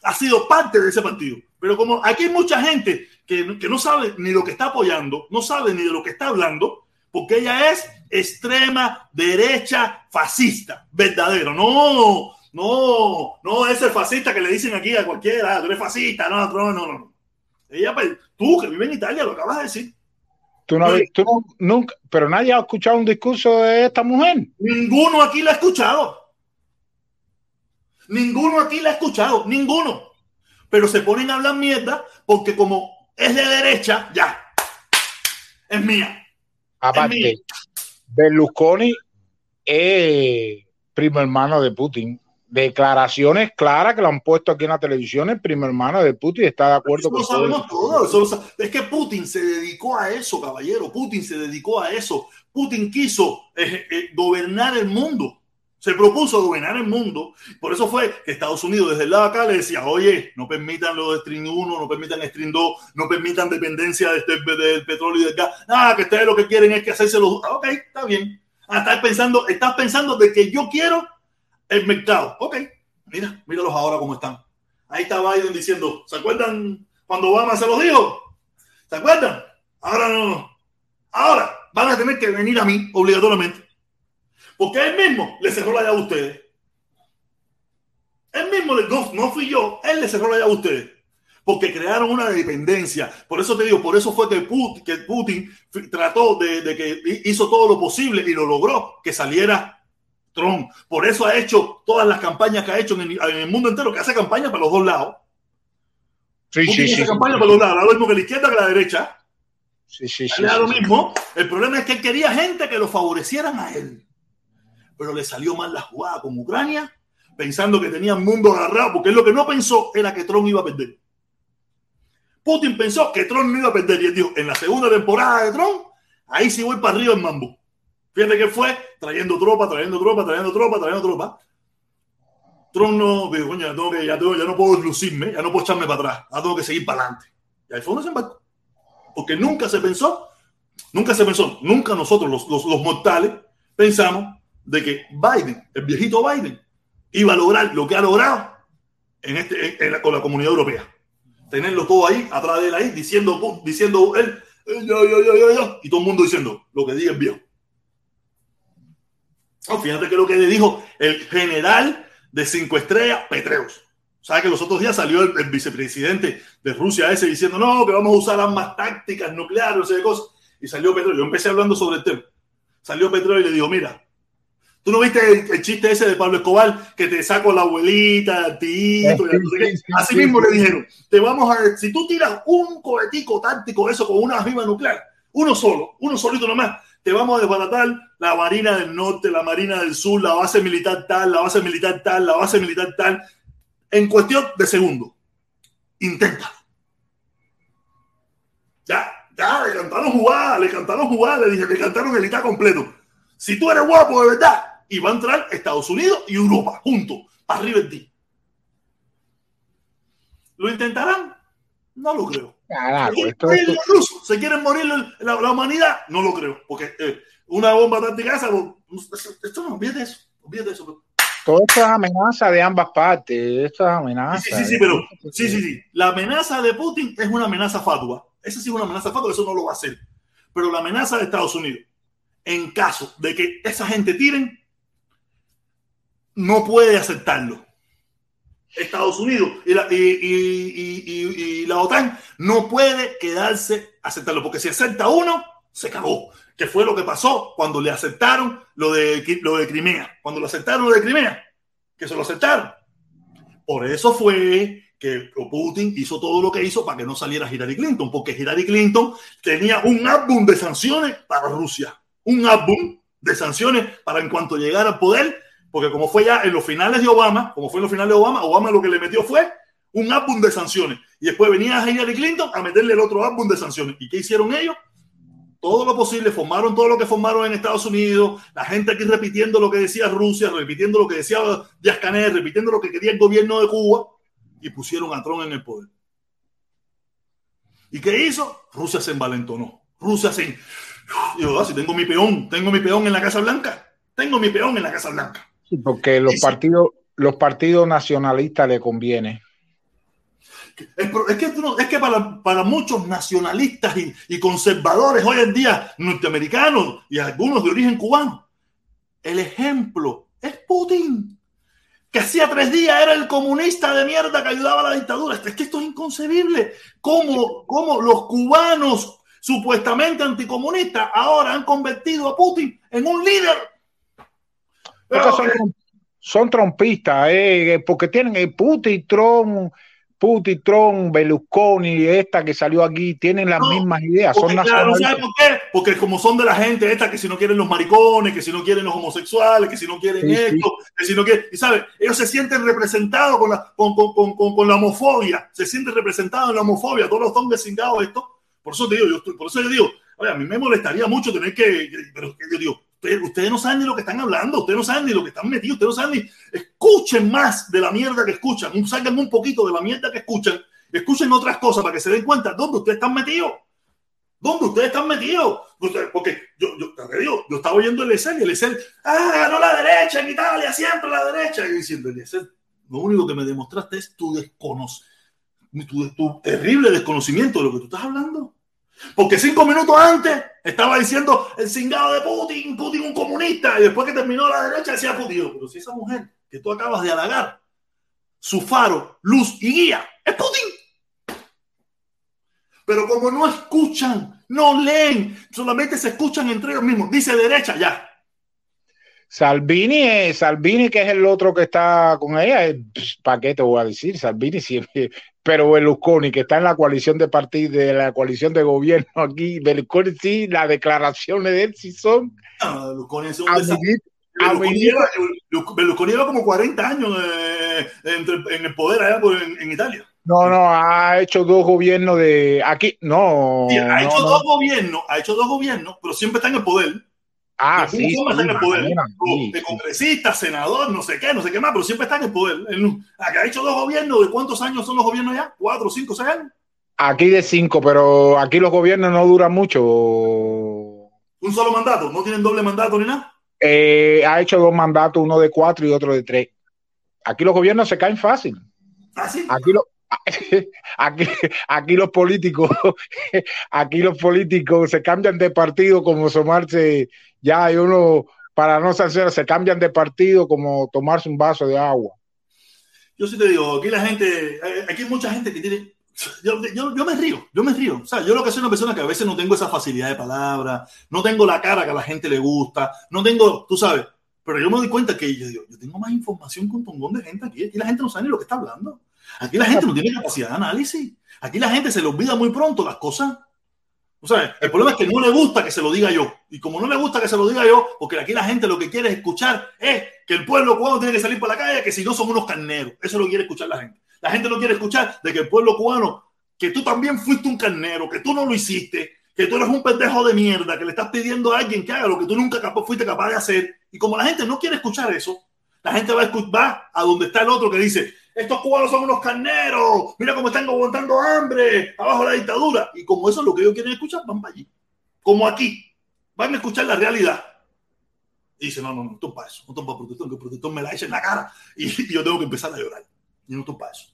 ha sido parte de ese partido. Pero como aquí hay mucha gente que, que no sabe ni lo que está apoyando, no sabe ni de lo que está hablando, porque ella es extrema derecha fascista, verdadero. No, no, no es el fascista que le dicen aquí a cualquiera, tú eres fascista, no, no, no, no. Ella, pues, tú que vives en Italia, lo acabas de decir. Tú no, tú no, nunca, pero nadie ha escuchado un discurso de esta mujer. Ninguno aquí la ha escuchado. Ninguno aquí la ha escuchado, ninguno. Pero se ponen a hablar mierda porque como es de derecha, ya, es mía. Aparte, Berlusconi es primo hermano de Putin. Declaraciones claras que lo han puesto aquí en la televisión, el primo hermano de Putin está de acuerdo con sabemos todo. todo. es que Putin se dedicó a eso, caballero. Putin se dedicó a eso. Putin quiso eh, eh, gobernar el mundo. Se propuso gobernar el mundo. Por eso fue que Estados Unidos desde el lado acá le decía, oye, no permitan lo de Stream 1, no permitan Stream 2, no permitan dependencia de este, del petróleo y del gas. Ah, que ustedes lo que quieren es que hacerse los... Ok, está bien. Ah, estás pensando, estás pensando de que yo quiero el mercado. Ok, mira, míralos ahora cómo están. Ahí está Biden diciendo, ¿se acuerdan cuando Obama se los dijo? ¿Se acuerdan? Ahora no, Ahora van a tener que venir a mí obligatoriamente. Porque él mismo le cerró la llave a ustedes. Él mismo, no, no fui yo, él le cerró la llave a ustedes. Porque crearon una dependencia. Por eso te digo, por eso fue que Putin, que Putin trató de, de que hizo todo lo posible y lo logró que saliera Trump. Por eso ha hecho todas las campañas que ha hecho en el, mundo entero, que hace campaña para los dos lados. Sí, sí, sí. campaña para los lados, lo mismo que la izquierda que la derecha. Sí, sí, sí. lo mismo. El problema es que él quería gente que lo favorecieran a él. Pero le salió mal la jugada con Ucrania, pensando que tenía el mundo agarrado, porque lo que no pensó era que Trump iba a perder. Putin pensó que Trump no iba a perder y él dijo, en la segunda temporada de Trump, ahí sí voy para arriba en mambo. Fíjate que fue trayendo tropa, trayendo tropa, trayendo tropa, trayendo tropa. Trump no dijo, coño, ya, ya no puedo lucirme, ya no puedo echarme para atrás, ya tengo que seguir para adelante. Y ahí fue un desembarco. Porque nunca se pensó, nunca se pensó, nunca nosotros los, los, mortales pensamos de que Biden, el viejito Biden, iba a lograr lo que ha logrado en este, con la comunidad europea. Tenerlo todo ahí, atrás de él ahí, diciendo, diciendo él, y todo el mundo diciendo lo que diga el viejo fíjate que lo que le dijo el general de cinco estrellas, Petreus. ¿Sabes que los otros días salió el, vicepresidente de Rusia ese diciendo, no, que vamos a usar armas tácticas nucleares, de cosas? Y salió Petreus. Yo empecé hablando sobre el tema. Salió Petreus y le dijo, mira, ¿Tú no viste el, chiste ese de Pablo Escobar que te saco la abuelita, tito? Así mismo le dijeron, te vamos a, si tú tiras un cohetico táctico, eso con una arriba nuclear, uno solo, uno solito nomás, te vamos a desbaratar la Marina del Norte, la Marina del Sur, la base militar tal, la base militar tal, la base militar tal, en cuestión de segundos. Intenta. Ya, ya, le cantaron jugada, le cantaron jugada, le dije, le cantaron el ITA completo. Si tú eres guapo de verdad, y va a entrar Estados Unidos y Europa juntos, de ti. ¿Lo intentarán? No lo creo. ¿Se quieren morir la, humanidad? No lo creo, porque eh, una bomba táctica esa, esto no, olvídate eso, olvídate eso. Todo esto es amenaza de ambas partes, esto es amenaza. Sí, sí, sí, pero sí, sí, sí. La amenaza de Putin es una amenaza fatua. Esa sí es una amenaza fatua, eso no lo va a hacer. Pero la amenaza de Estados Unidos, en caso de que esa gente tiren, no puede aceptarlo. Estados Unidos y la, y, la, OTAN no puede quedarse aceptarlo, porque si acepta uno, se cagó. Que fue lo que pasó cuando le aceptaron lo de, lo de Crimea. Cuando lo aceptaron lo de Crimea, que se lo aceptaron. Por eso fue que Putin hizo todo lo que hizo para que no saliera Hillary Clinton, porque Hillary Clinton tenía un álbum de sanciones para Rusia, un álbum de sanciones para en cuanto llegara al poder porque como fue ya en los finales de Obama, como fue en los finales de Obama, Obama lo que le metió fue un álbum de sanciones. Y después venía Hillary Clinton a meterle el otro álbum de sanciones. ¿Y qué hicieron ellos? Todo lo posible, formaron todo lo que formaron en Estados Unidos, la gente aquí repitiendo lo que decía Rusia, repitiendo lo que decía Díaz Canel, repitiendo lo que quería el gobierno de Cuba, y pusieron a Trump en el poder. ¿Y qué hizo? Rusia se envalentonó. Rusia se... Yo, ah, si tengo mi peón, tengo mi peón en la Casa Blanca, tengo mi peón en la Casa Blanca porque los partidos, los partidos nacionalistas le conviene. Es, que, es que para, para, muchos nacionalistas y, conservadores hoy en día, norteamericanos y algunos de origen cubano, el ejemplo es Putin, que hacía tres días era el comunista de mierda que ayudaba a la dictadura. Es que esto es inconcebible. ¿Cómo, cómo los cubanos supuestamente anticomunistas ahora han convertido a Putin en un líder son, trompistas, eh, porque tienen el Putin, Trump, Putin, Trump, Berlusconi, esta que salió aquí, tienen las mismas ideas. Son claro, ¿sabes por qué? Porque como son de la gente esta que si no quieren los maricones, que si no quieren los homosexuales, que si no quieren esto, que si no quieren, y sabes, ellos se sienten representados con la, con, con, con, con, la homofobia, se sienten representados en la homofobia, todos los hombres cingados esto. Por eso te digo, yo por eso yo digo, a mí me molestaría mucho tener que, pero yo digo, Ustedes, no saben ni lo que están hablando, ustedes no saben ni lo que están metidos, ustedes no saben ni. Escuchen más de la mierda que escuchan, salgan un poquito de la mierda que escuchan, escuchen otras cosas para que se den cuenta dónde ustedes están metidos. ¿Dónde ustedes están metidos? Porque yo, yo, digo, yo estaba oyendo el ESL y el ESL, ah, ganó la derecha en Italia, siempre la derecha. Y diciendo, el lo único que me demostraste es tu desconocimiento, tu, terrible desconocimiento de lo que tú estás hablando. Porque cinco minutos antes estaba diciendo el cingado de Putin, Putin un comunista, y después que terminó la derecha decía Putin. Pero si esa mujer que tú acabas de halagar, su faro, luz y guía, es Putin. Pero como no escuchan, no leen, solamente se escuchan entre ellos mismos, dice derecha, ya, Salvini, Salvini, que es el otro que está con ella, ¿para qué te voy a decir? Salvini siempre, pero Berlusconi, que está en la coalición de partidos, de la coalición de gobierno aquí, Berlusconi sí, las declaraciones de él sí son. No, Berlusconi es un Berlusconi, lleva, como 40 años eh, en el poder allá en, Italia. No, no, ha hecho dos gobiernos de aquí, no. ha hecho dos gobiernos, ha hecho dos gobiernos, pero siempre está en el poder. Ah, sí. en el poder. de congresista, senador, no sé qué, no sé qué más, pero siempre está en el poder. Acá ha hecho dos gobiernos. ¿De cuántos años son los gobiernos ya? ¿Cuatro, cinco, seis años? Aquí de cinco, pero aquí los gobiernos no duran mucho. ¿Un solo mandato? ¿No tienen doble mandato ni nada? Eh, ha hecho dos mandatos, uno de cuatro y otro de tres. Aquí los gobiernos se caen fácil. ¿Ah, sí? Aquí, aquí, los políticos, aquí los políticos se cambian de partido como somarse ya hay uno, para no ser, se cambian de partido como tomarse un vaso de agua. Yo sí te digo, aquí la gente, eh, aquí hay mucha gente que tiene, yo, yo, me río, yo me río. O sea, yo lo que soy una persona que a veces no tengo esa facilidad de palabra, no tengo la cara que a la gente le gusta, no tengo, tú sabes, pero yo me doy cuenta que yo, yo tengo más información con un de gente aquí. Aquí la gente no sabe ni lo que está hablando. Aquí la gente no tiene capacidad de análisis. Aquí la gente se le olvida muy pronto las cosas o sea, el problema es que no le gusta que se lo diga yo. Y como no le gusta que se lo diga yo, porque aquí la gente lo que quiere escuchar es que el pueblo cubano tiene que salir por la calle, que si no son unos carneros. Eso lo quiere escuchar la gente. La gente no quiere escuchar de que el pueblo cubano, que tú también fuiste un carnero, que tú no lo hiciste, que tú eres un pendejo de mierda, que le estás pidiendo a alguien que haga lo que tú nunca fuiste capaz de hacer. Y como la gente no quiere escuchar eso, la gente va a, va a donde está el otro que dice, estos cubanos son unos carneros, mira cómo están aguantando hambre, abajo la dictadura. Y como eso es lo que ellos quieren escuchar, van para allí. Como aquí, van a escuchar la realidad. Y dice, no, no, no, esto es para eso, no esto es para que el protector me la eche en la cara y, yo tengo que empezar a llorar. Y no esto es para eso.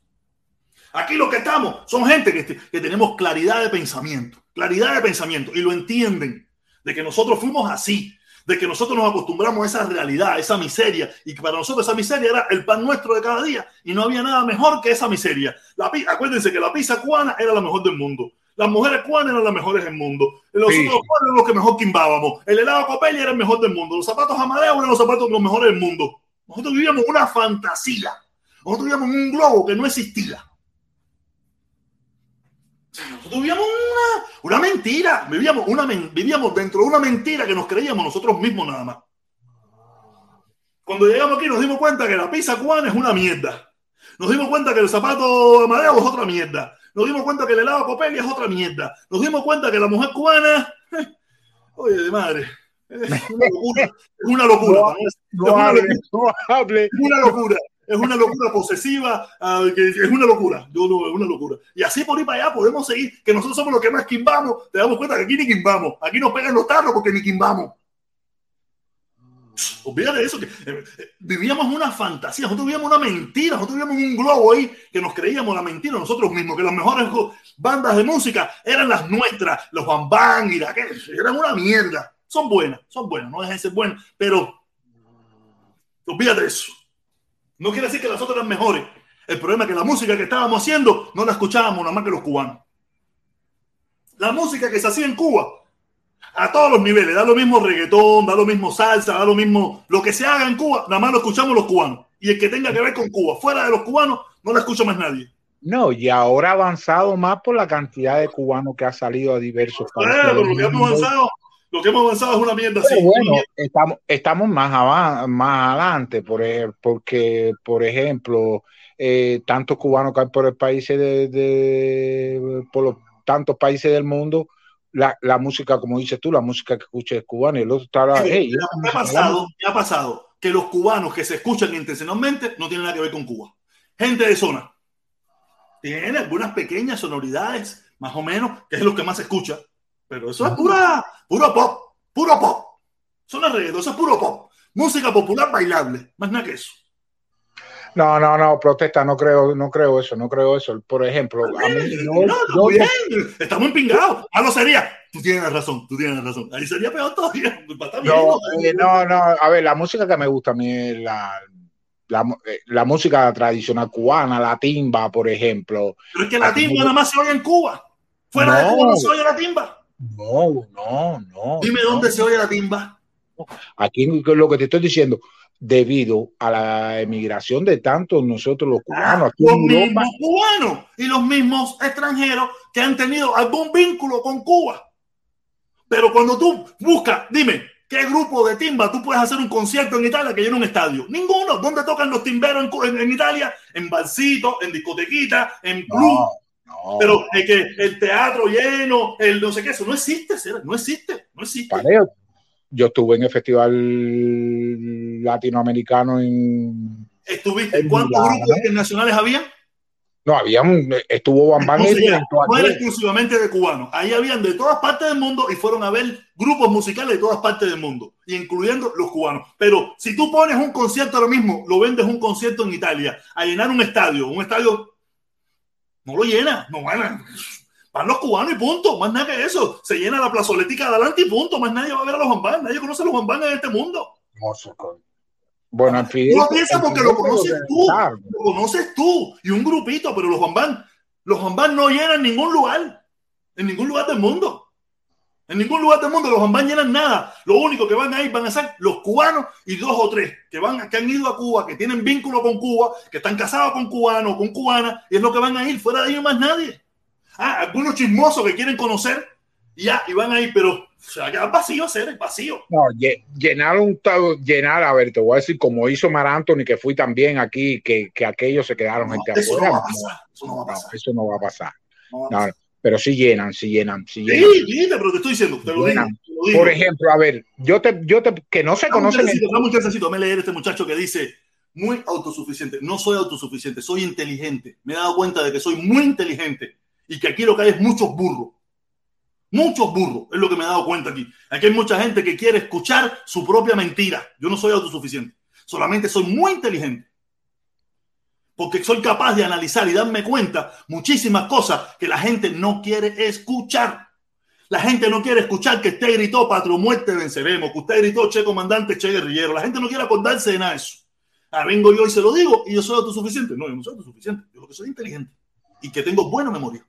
Aquí los que estamos son gente que, que tenemos claridad de pensamiento, claridad de pensamiento y lo entienden, de que nosotros fuimos así, de que nosotros nos acostumbramos a esa realidad, a esa miseria, y que para nosotros esa miseria era el pan nuestro de cada día, y no había nada mejor que esa miseria. La, acuérdense que la pizza cubana era la mejor del mundo. Las mujeres cubanas eran las mejores del mundo. Los otros eran los que mejor quimbábamos. El helado Copelli era el mejor del mundo. Los zapatos Amadeo eran los zapatos los mejores del mundo. Nosotros vivíamos una fantasía. Nosotros vivíamos un globo que no existía. Nosotros vivíamos una, una mentira, vivíamos, una, vivíamos dentro de una mentira que nos creíamos nosotros mismos nada más. Cuando llegamos aquí nos dimos cuenta que la pizza cubana es una mierda. Nos dimos cuenta que el zapato Amadeo es otra mierda. Nos dimos cuenta que el helado Copelli es otra mierda. Nos dimos cuenta que la mujer cubana, oye, de madre, es una locura. Es una locura. es una locura es una locura posesiva, uh, que es una locura, yo no, es una locura. Y así por ir para allá podemos seguir, que nosotros somos los que más quimbamos, te damos cuenta que aquí ni quimbamos, aquí nos pegan los tarros porque ni quimbamos. Olvídate de eso, que eh, eh, vivíamos una fantasía, nosotros vivíamos una mentira, nosotros vivíamos un globo ahí que nos creíamos la mentira nosotros mismos, que las mejores bandas de música eran las nuestras, los bambán y la que eran una mierda. Son buenas, son buenas, no dejen de ser buenas, pero olvídate de eso. No quiere decir que las otras eran mejores. El problema es que la música que estábamos haciendo no la escuchábamos nada más que los cubanos. La música que se hacía en Cuba, a todos los niveles, da lo mismo reggaetón, da lo mismo salsa, da lo mismo. Lo que se haga en Cuba, nada más lo escuchamos los cubanos. Y el que tenga que ver con Cuba, fuera de los cubanos, no la escucha más nadie. No, y ahora ha avanzado más por la cantidad de cubanos que ha salido a diversos países. Claro, lo que hemos avanzado lo que hemos avanzado es una mierda así. Bueno, estamos, estamos más, más adelante, por, porque, por ejemplo, eh, tantos cubanos que hay por el país de, por los tantos países del mundo, la, la, música, como dices tú, la música que escucha es cubana y el otro está ¿qué, ha pasado, ¿Qué ha pasado? Que los cubanos que se escuchan intencionalmente no tienen nada que ver con Cuba. Gente de zona. Tiene algunas pequeñas sonoridades, más o menos, que es lo que más se escucha pero eso es pura, puro pop, puro pop. Son las redes, eso es puro pop. Música popular bailable, más nada que eso. No, no, no, protesta, no creo, no creo eso, no creo eso. Por ejemplo, a mí, no, no, bien, estamos empingados. Ah, lo sería. Tú tienes razón, tú tienes razón. Ahí sería peor todavía. No, eh, no, no, a ver, la música que me gusta a mí es la, la, eh, la, música tradicional cubana, la timba, por ejemplo. Pero es que la timba nada más se oye en Cuba. Fuera de Cuba no se oye la timba. No, no, no. Dime dónde se oye la timba. Aquí lo que te estoy diciendo, debido a la emigración de tantos nosotros los cubanos. Aquí los mismos cubanos y los mismos extranjeros que han tenido algún vínculo con Cuba. Pero cuando tú buscas, dime, ¿qué grupo de timba tú puedes hacer un concierto en Italia que llene un estadio? Ninguno. ¿Dónde tocan los timberos en, en, Italia? En balsito, en discotequita, en club. Pero es que el teatro lleno, el no sé qué, eso no existe, no existe, no existe yo estuve en el festival latinoamericano en. ¿Estuviste? En ¿Cuántos grupos internacionales había? No, había un, estuvo Bambán no, no era exclusivamente de cubanos. Ahí habían de todas partes del mundo y fueron a ver grupos musicales de todas partes del mundo, incluyendo los cubanos. Pero si tú pones un concierto ahora mismo, lo vendes un concierto en Italia, a llenar un estadio, un estadio, no lo llena, no van Van los cubanos y punto, más nada que eso. Se llena la plazoletica de adelante y punto, más nadie va a ver a los Bambán, nadie conoce a los Bambán en este mundo. Bueno, en fin. No piensas porque lo conoces tú, lo conoces tú y un grupito, pero los Bambán, los Bambán no llenan ningún lugar, en ningún lugar del mundo. En ningún lugar del mundo los Bambán llenan nada. Lo único que van a ir van a ser los cubanos y dos o tres que, van, que han ido a Cuba, que tienen vínculo con Cuba, que están casados con cubanos, con cubanas, y es lo que van a ir. Fuera de ellos más nadie. Ah, algunos chismosos que quieren conocer y ya, y van ahí, pero se va a quedar vacío, hacer vacío. No, llenar un llenar, a ver, te voy a decir, como hizo Mar Anthony, que fui también aquí, que, que aquellos se quedaron no, eso No va a pasar, eso no va a pasar. eso no va a pasar. Pero sí llenan, sí llenan, sí llenan. Sí, pero te estoy diciendo, te lo, digo, Por ejemplo, a ver, yo te, yo te, que no se conocen. Un necesito, me leer este muchacho que dice, muy autosuficiente. No soy autosuficiente, soy inteligente. Me he dado cuenta de que soy muy inteligente y que aquí lo que hay es muchos burros. Muchos burros, es lo que me he dado cuenta aquí. Aquí hay mucha gente que quiere escuchar su propia mentira. Yo no soy autosuficiente, solamente soy muy inteligente. Porque soy capaz de analizar y darme cuenta muchísimas cosas que la gente no quiere escuchar. La gente no quiere escuchar que usted gritó patrio muerte venceremos, que usted gritó che comandante, che guerrillero. La gente no quiere acordarse de nada de eso. Ahora vengo yo y se lo digo y yo soy autosuficiente. No, yo no soy autosuficiente. Yo lo que soy inteligente y que tengo buena memoria.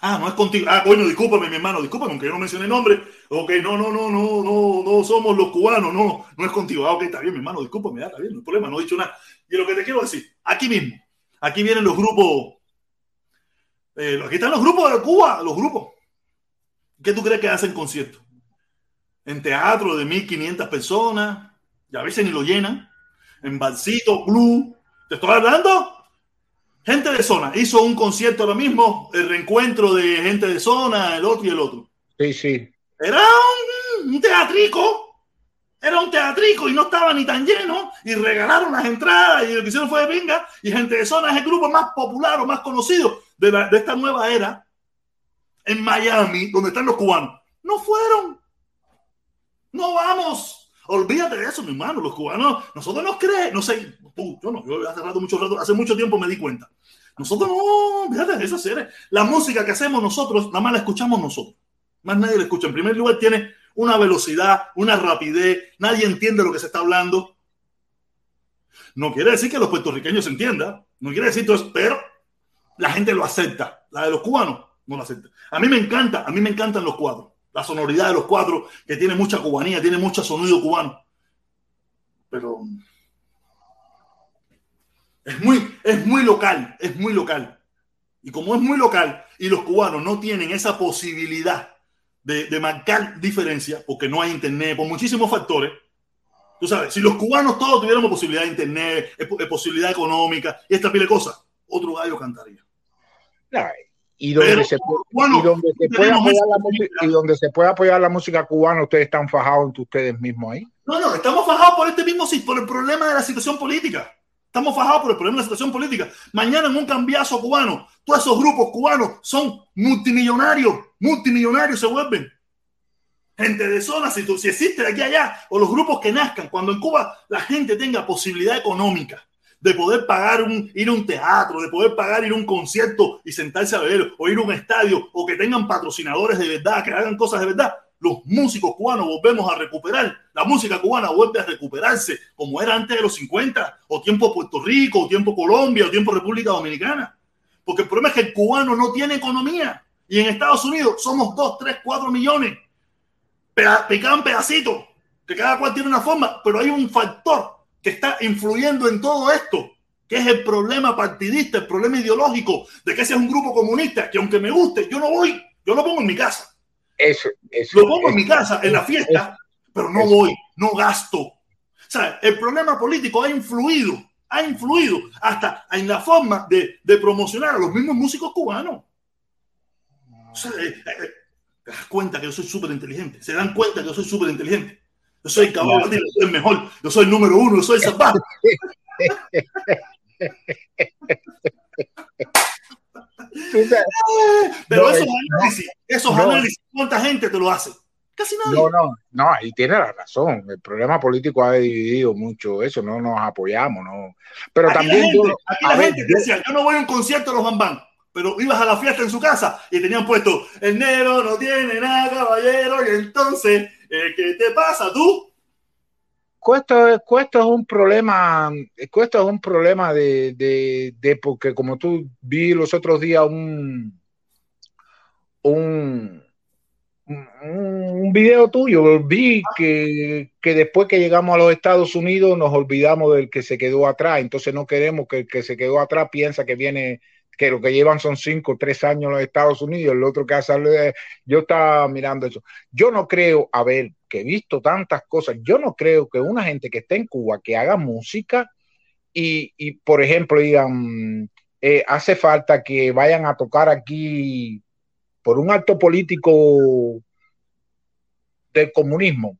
Ah, no es contigo. Ah, bueno, discúlpame, mi hermano, discúlpame, aunque yo no mencioné nombre. Ok, no, no, no, no, no, no somos los cubanos, no, no es contigo. Ah, ok, está bien, mi hermano, discúlpame, está bien, no hay problema, no he dicho nada. Y lo que te quiero decir, aquí mismo, aquí vienen los grupos, eh, aquí están los grupos de Cuba, los grupos. ¿Qué tú crees que hacen conciertos? En teatro de 1500 personas, y a veces ni lo llenan, en barcito, club. ¿Te estoy hablando? Gente de zona, hizo un concierto ahora mismo, el reencuentro de gente de zona, el otro y el otro. Sí, sí. Era un, teatrico, era un teatrico y no estaba ni tan lleno y regalaron las entradas y lo que hicieron fue de venga y gente de zona es el grupo más popular o más conocido de, de esta nueva era en Miami, donde están los cubanos. No fueron. No vamos. Olvídate de eso, mi hermano. Los cubanos, nosotros nos creemos, no sé, yo no, yo hace rato, mucho rato, hace mucho tiempo me di cuenta. Nosotros no, fíjate, eso es La música que hacemos nosotros, nada más la escuchamos nosotros. Más nadie la escucha. En primer lugar, tiene una velocidad, una rapidez, nadie entiende lo que se está hablando. No quiere decir que los puertorriqueños entiendan, no quiere decir todo eso, pero la gente lo acepta. La de los cubanos no lo acepta. A mí me encanta, a mí me encantan los cuadros la sonoridad de los cuatro, que tiene mucha cubanía, tiene mucho sonido cubano. Pero es muy, es muy local, es muy local. Y como es muy local y los cubanos no tienen esa posibilidad de, marcar diferencia, porque no hay internet, por muchísimos factores, tú sabes, si los cubanos todos tuviéramos posibilidad de internet, posibilidad económica y esta pile de cosas, otro gallo cantaría y donde, se, y donde se puede apoyar la música, y donde se puede apoyar la música cubana, ustedes están fajados entre ustedes mismos ahí. No, no, estamos fajados por este mismo por el problema de la situación política. Estamos fajados por el problema de la situación política. Mañana en un cambiazo cubano, todos esos grupos cubanos son multimillonarios, multimillonarios se vuelven. gente de zona, si, si existe de aquí a allá, o los grupos que nazcan, cuando en Cuba la gente tenga posibilidad económica de poder pagar un, ir a un teatro, de poder pagar ir a un concierto y sentarse a ver, o ir a un estadio, o que tengan patrocinadores de verdad, que hagan cosas de verdad, los músicos cubanos volvemos a recuperar, la música cubana vuelve a recuperarse como era antes de los 50, o tiempo Puerto Rico, o tiempo Colombia, o tiempo República Dominicana. Porque el problema es que el cubano no tiene economía. Y en Estados Unidos somos 2, 3, 4 millones. Picaban pedacitos, que cada cual tiene una forma, pero hay un factor que está influyendo en todo esto, que es el problema partidista, el problema ideológico de que ese es un grupo comunista, que aunque me guste, yo no voy, yo lo pongo en mi casa. Eso, eso. Lo pongo en mi casa, en la fiesta, pero no voy, no gasto. O sea, el problema político ha influido, ha influido hasta en la forma de, de promocionar a los mismos músicos cubanos. O sea, eh, eh, te das cuenta que yo soy súper inteligente. Se dan cuenta que yo soy súper inteligente. Yo soy caballo, yo soy el mejor. Yo soy el número uno, yo soy el zapato. Pero esos análisis, esos análisis, ¿cuánta gente te lo hace? Casi nadie. No, no, no, ahí tiene la razón. El problema político ha dividido mucho eso, no nos apoyamos, no. Pero aquí también. la gente, yo, aquí la gente yo, decía, yo no voy a un concierto de los Bambán, pero ibas a la fiesta en su casa y tenían puesto, el negro no tiene nada, caballero, y entonces, eh, ¿qué te pasa tú? Esto, esto es un problema, esto es un problema de, de, porque como tú vi los otros días un, un, un video tuyo, vi que, que después que llegamos a los Estados Unidos nos olvidamos del que se quedó atrás, entonces no queremos que el que se quedó atrás piensa que viene que lo que llevan son cinco o tres años en los Estados Unidos, el otro que ha salido, yo estaba mirando eso. Yo no creo, a ver, que he visto tantas cosas, yo no creo que una gente que esté en Cuba, que haga música y, y por ejemplo, digan, eh, hace falta que vayan a tocar aquí por un acto político del comunismo,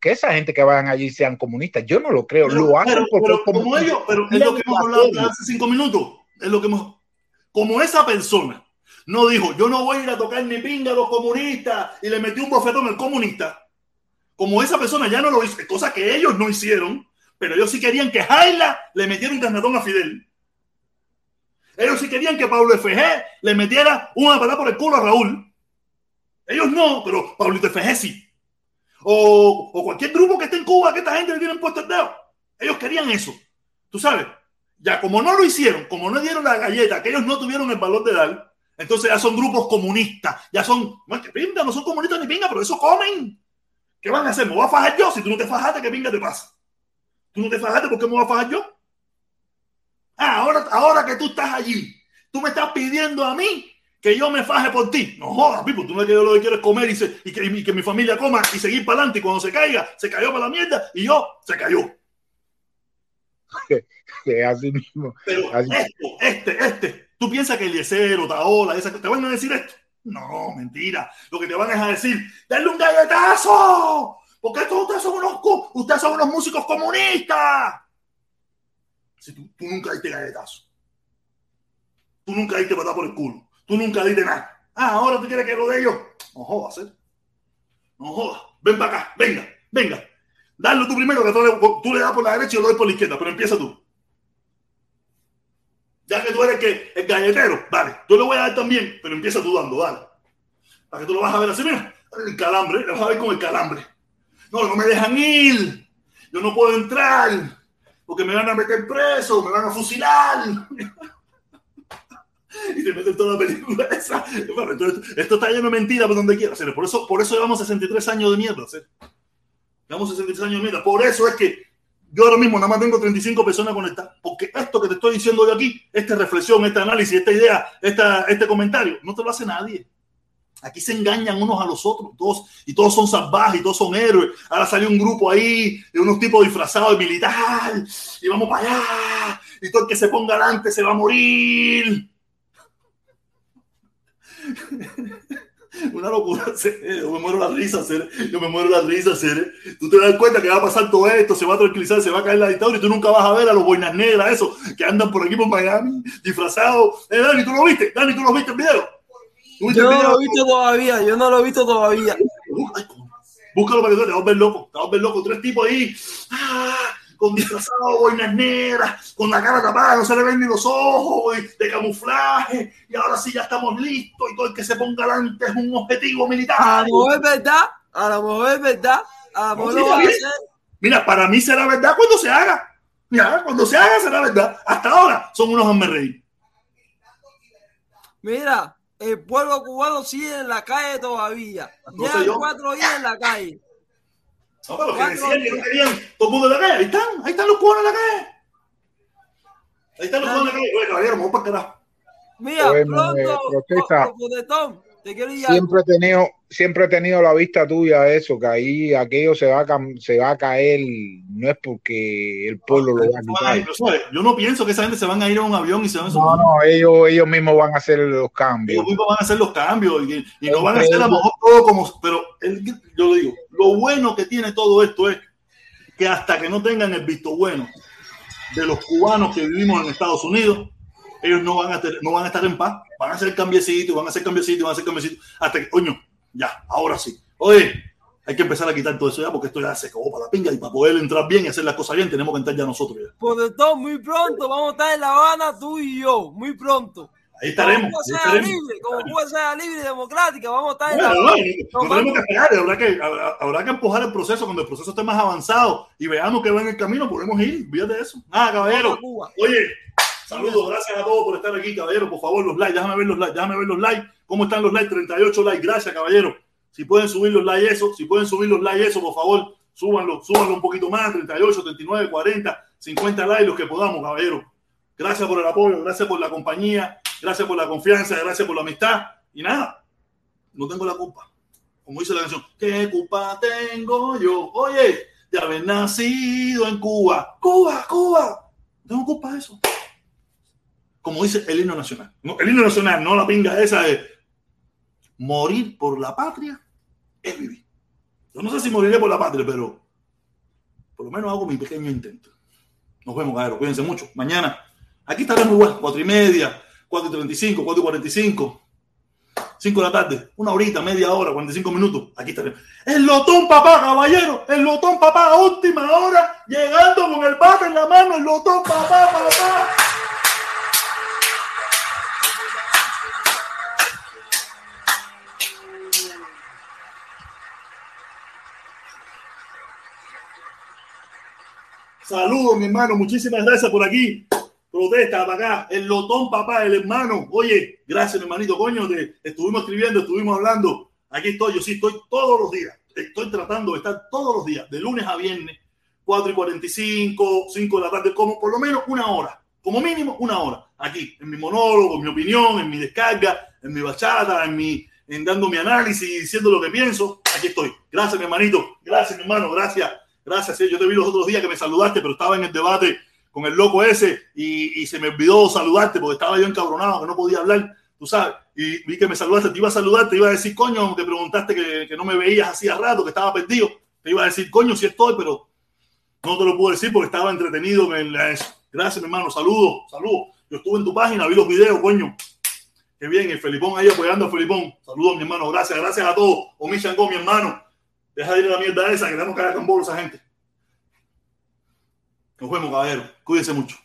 que esa gente que vayan allí sean comunistas, yo no lo creo, pero, lo hacen pero, porque pero, como ellos, pero es lo que hemos hablado hace cinco minutos, es lo que hemos como esa persona no dijo, yo no voy a ir a tocar ni pinga a los comunistas y le metí un bofetón al comunista, como esa persona ya no lo hizo, cosa que ellos no hicieron, pero ellos sí querían que Jaila le metiera un carnetón a Fidel. Ellos sí querían que Pablo FG le metiera una patada por el culo a Raúl. Ellos no, pero Pablito FG sí. O, o cualquier grupo que esté en Cuba que esta gente le tienen puesto el dedo. Ellos querían eso. Tú sabes, ya como no lo hicieron, como no dieron la galleta, que ellos no tuvieron el valor de dar, entonces ya son grupos comunistas, ya son, no, que pinga, no son comunistas ni pinga, pero eso comen. ¿Qué van a hacer? ¿Me voy a fajar yo? Si tú no te fajaste, ¿qué pinga te pasa? ¿Tú no te fajaste? ¿Por qué me voy a fajar yo? Ah, ahora, ahora que tú estás allí, tú me estás pidiendo a mí que yo me faje por ti. No jodas, Pipo, tú no es que yo lo que quiero es comer y, se, y, que, y, que, mi familia coma y seguir para adelante. Y cuando se caiga, se cayó para la mierda y yo, se cayó. así mismo. Pero así. esto, este, este, tú piensas que Eliezer o Taola, esa, ¿te van a decir esto? No, mentira. Lo que te van a decir, denle un galletazo. Porque estos ustedes son unos, ustedes son unos músicos comunistas. Si tú, tú nunca diste galletazo. Tú nunca diste patada por el culo. Tú nunca diste nada. Ah, ahora tú quieres que lo de ellos. No jodas, ¿eh? No jodas. Ven para acá. Venga, venga. Dale tú primero, que tú le, tú le das por la derecha y yo lo doy por la izquierda. Pero empieza tú. Ya que tú eres que, el galletero, vale. Yo le voy a dar también, pero empieza tú dando, dale. Para que tú lo vas a ver así, mira. El calambre, lo vas a ver con el calambre. No, no me dejan ir. Yo no puedo entrar. Porque me van a meter preso, me van a fusilar. y te meten toda la película esa. Bueno, esto está lleno de mentiras por donde quiera. Por eso, por eso llevamos 63 años de mierda. ¿sí? Llevamos 63 años de mierda. Por eso es que yo ahora mismo nada más tengo 35 personas conectadas. Porque esto que te estoy diciendo de aquí, esta reflexión, este análisis, esta idea, esta, este comentario, no te lo hace nadie. Aquí se engañan unos a los otros, todos, y todos son salvajes, y todos son héroes. Ahora salió un grupo ahí de unos tipos disfrazados de militar, y vamos para allá, y todo el que se ponga adelante se va a morir. Una locura, yo me muero la risa, yo me muero la risa, Tú te das cuenta que va a pasar todo esto, se va a tranquilizar, se va a caer la dictadura y tú nunca vas a ver a los boinas negras, esos que andan por aquí por Miami, disfrazados. Eh, Dani, ¿tú lo viste? Dani, ¿tú lo viste el video? Yo no lo he visto todavía, yo no lo he visto todavía. Búscalo para que te vas a ver loco. Te vas a ver loco. Tres tipos ahí. ¡Ah! Con disfrazado, boinas negras, con la cara tapada, no se le ven ni los ojos, de camuflaje, y ahora sí ya estamos listos, y todo el que se ponga delante es un objetivo militar. A lo mejor es verdad, a lo mejor es verdad, a lo mejor lo va a hacer. Mira, para mí será verdad cuando se haga. Mira, cuando se haga será verdad. Hasta ahora son unos reír. Mira, el pueblo cubano sigue en la calle todavía. Ya cuatro días en la calle. No, pero que decían que no querían todo el mundo en la calle. Ahí están, ahí están los cubanos en la calle. Ahí están los cubanos en la calle. Oye, caballero, vamos para carajo. Mira, pronto, protesta. Siempre he tenido, siempre he tenido la vista tuya eso, que ahí aquello se va a, se va a caer, no es porque el pueblo lo va a quitar. Yo no pienso que esa gente se van a ir a un avión y se van a No, no, ellos, ellos mismos van a hacer los cambios. Ellos mismos van a hacer los cambios y, no van a hacer a lo mejor todo como, pero yo lo digo, lo bueno que tiene todo esto es que hasta que no tengan el visto bueno de los cubanos que vivimos en Estados Unidos, ellos no van a, no van a estar en paz van a hacer cambiecito, van a hacer cambiecito, van a hacer cambiecito, hasta que, coño, ya, ahora sí. Oye, hay que empezar a quitar todo eso ya porque esto ya se acabó para la pinga y para poder entrar bien y hacer las cosas bien tenemos que entrar ya nosotros ya. Por de todo, muy pronto vamos a estar en La Habana tú y yo, muy pronto. Ahí estaremos. Como puede ser libre, como puede ser libre y democrática, vamos a estar en La. No, no, tenemos que esperar, habrá que, habrá, que empujar el proceso cuando el proceso esté más avanzado y veamos que va en el camino, podemos ir, fíjate eso. Nada, caballero. Oye, Saludos, gracias a todos por estar aquí, caballero. Por favor, los likes, déjame ver los likes, déjame ver los likes. ¿Cómo están los likes? 38 likes, gracias, caballero. Si pueden subir los likes, eso, si pueden subir los likes, eso, por favor, súbanlo, súbanlo un poquito más, 38, 39, 40, 50 likes, los que podamos, caballero. Gracias por el apoyo, gracias por la compañía, gracias por la confianza, gracias por la amistad. Y nada, no tengo la culpa. Como dice la canción, ¿qué culpa tengo yo? Oye, de haber nacido en Cuba. Cuba, Cuba. Tengo culpa de eso como dice el himno nacional. el himno nacional, no la pinga esa de morir por la patria es vivir. Yo no sé si moriré por la patria, pero por lo menos hago mi pequeño intento. Nos vemos, cabrón. Cuídense mucho. Mañana, aquí estaremos igual, cuatro y media, cuatro y treinta y cinco, cuatro y cuarenta y cinco. 5 de la tarde, una horita, media hora, 45 minutos. Aquí estaremos. El lotón papá, caballero. El lotón papá, última hora, llegando con el bate en la mano. El lotón papá, papá. Saludos, mi hermano. Muchísimas gracias por aquí. Protesta para acá. El lotón, papá, el hermano. Oye, gracias, mi hermanito. Coño, te estuvimos escribiendo, estuvimos hablando. Aquí estoy. Yo sí estoy todos los días. Estoy tratando de estar todos los días, de lunes a viernes, 4 y 45, 5 de la tarde, como por lo menos una hora. Como mínimo una hora. Aquí, en mi monólogo, en mi opinión, en mi descarga, en mi bachata, en mi en dando mi análisis, diciendo lo que pienso. Aquí estoy. Gracias, mi hermanito. Gracias, mi hermano. Gracias. Gracias, yo te vi los otros días que me saludaste, pero estaba en el debate con el loco ese y, se me olvidó saludarte porque estaba yo encabronado, que no podía hablar, tú sabes, y vi que me saludaste, te iba a saludar, te iba a decir, coño, te preguntaste que, no me veías hacía rato, que estaba perdido, te iba a decir, coño, si estoy, pero no te lo puedo decir porque estaba entretenido en eso. Gracias, mi hermano, saludos, saludos. Yo estuve en tu página, vi los videos, coño. Qué bien, el Felipón ahí apoyando a Felipón. Saludos, mi hermano, gracias, gracias a todos. Omi Changó, mi hermano. Deja de ir a la mierda esa, que que caer con bolos a gente. Nos vemos, caballero. Cuídense mucho.